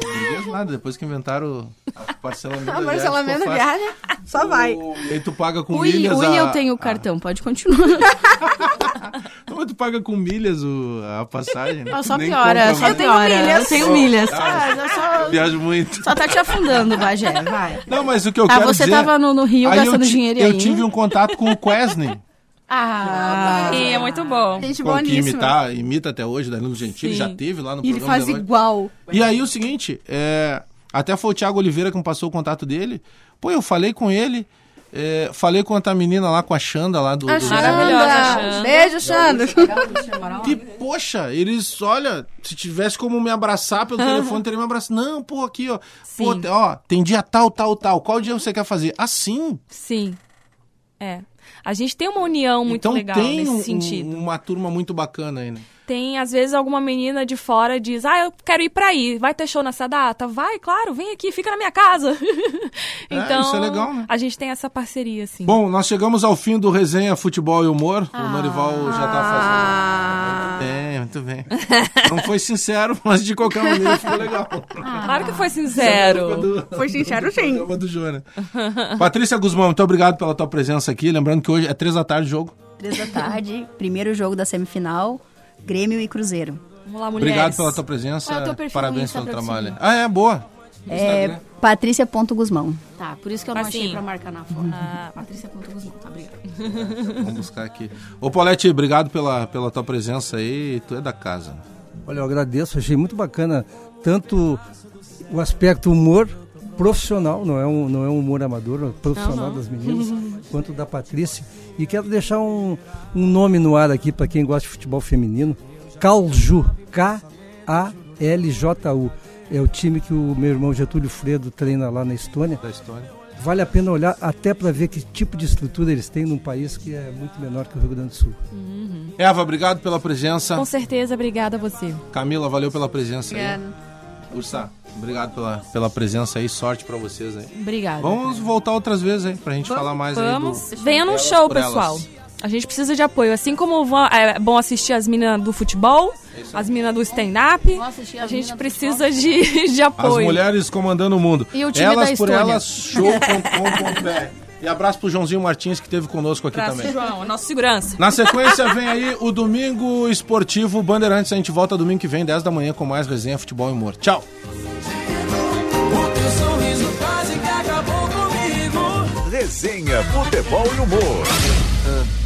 Burguês nada, depois que inventaram a parcelamento A viagem, parcelamento viagem, só vai. E aí tu paga com Ui, milhas ui, a... eu tenho o cartão, pode continuar. Não, mas tu paga com milhas o... a passagem, né? Ah, só piora, só piora. Eu tenho milhas. Ah, Ah, já só- Viajo muito. Só tá te afundando, Bagé, vai. Não, mas o que eu Ah, quero você dizer... tava no- no Rio aí eu gastando dinheiro Eu aí? tive um contato com o Quesney. Ah, Sim, é muito bom. Gente com- que imita, imita até hoje, Danilo Gentili, Sim. já teve lá no E ele programa faz da noite. igual. E aí o seguinte, é, até foi o Thiago Oliveira que me passou o contato dele. Pô, eu falei com ele, é, falei com outra menina lá, com a Xanda lá do... A do- Xanda. Beijo, Xanda. Que, poxa, eles, olha, se tivesse como me abraçar pelo telefone, teria me abraçado. Não, pô, aqui, ó. Pô, ó, tem dia tal, tal, tal. Qual dia você quer fazer? Assim. Sim. É. A gente tem uma união muito então legal tem nesse um- sentido. uma turma muito bacana aí, né? Tem, às vezes, alguma menina de fora diz, ah, eu quero ir pra aí, vai ter show nessa data? Vai, claro, vem aqui, fica na minha casa. então, isso é legal, né? a gente tem essa parceria, assim. Bom, nós chegamos ao fim do Resenha Futebol e Humor. O Norival já tá Ah. fazendo. É, muito bem. Não foi sincero, mas de qualquer maneira ficou legal. Claro que foi sincero. Do- Foi sincero, sim. programa do Jônia. Patrícia Guzmão, muito obrigado pela tua presença aqui. Lembrando que hoje é três da tarde o jogo. Três da tarde, primeiro jogo da semifinal, Grêmio e Cruzeiro. Vamos lá, mulheres. Obrigado pela tua presença. Qual é o teu perfil Parabéns pelo trabalho. Ah, é, boa. É Patrícia.guzmão. Tá, por isso que eu não achei Assim. pra marcar na foto. Patrícia Ponto Guzmão, tá, obrigada. Vamos buscar aqui. Ô, Paulette, obrigado pela, pela tua presença aí. Tu é da casa. Olha, eu agradeço, achei muito bacana tanto o aspecto humor profissional, não é um, não é um humor amador, é um profissional das meninas, quanto da Patrícia. E quero deixar um, um nome no ar aqui para quem gosta de futebol feminino. Calju, K-A-L-J-U. É o time que o meu irmão Getúlio Fredo treina lá na Estônia. Da história. Vale a pena olhar até para ver que tipo de estrutura eles têm num país que é muito menor que o Rio Grande do Sul. Eva, obrigado pela presença. Com certeza, obrigada a você. Camila, valeu pela presença aí. Obrigada. Ursa, obrigado pela, pela presença aí. Sorte pra vocês aí. Obrigada. Vamos voltar outras vezes aí, pra gente falar mais Vamos. aí do... Venha num Elas show, pessoal. elas. A gente precisa de apoio. Assim como va- é bom assistir as meninas do futebol, as meninas do stand-up, as a gente precisa de, de As apoio. mulheres comandando o mundo. E o time elas da por Estônia. elas, show.com.br. E abraço pro Joãozinho Martins que esteve conosco aqui Abraço, também. João, a nossa segurança. Na sequência vem aí o Domingo Esportivo Bandeirantes. A gente volta domingo que vem, 10 da manhã, com mais resenha, futebol e humor. Tchau! Resenha Futebol e Humor.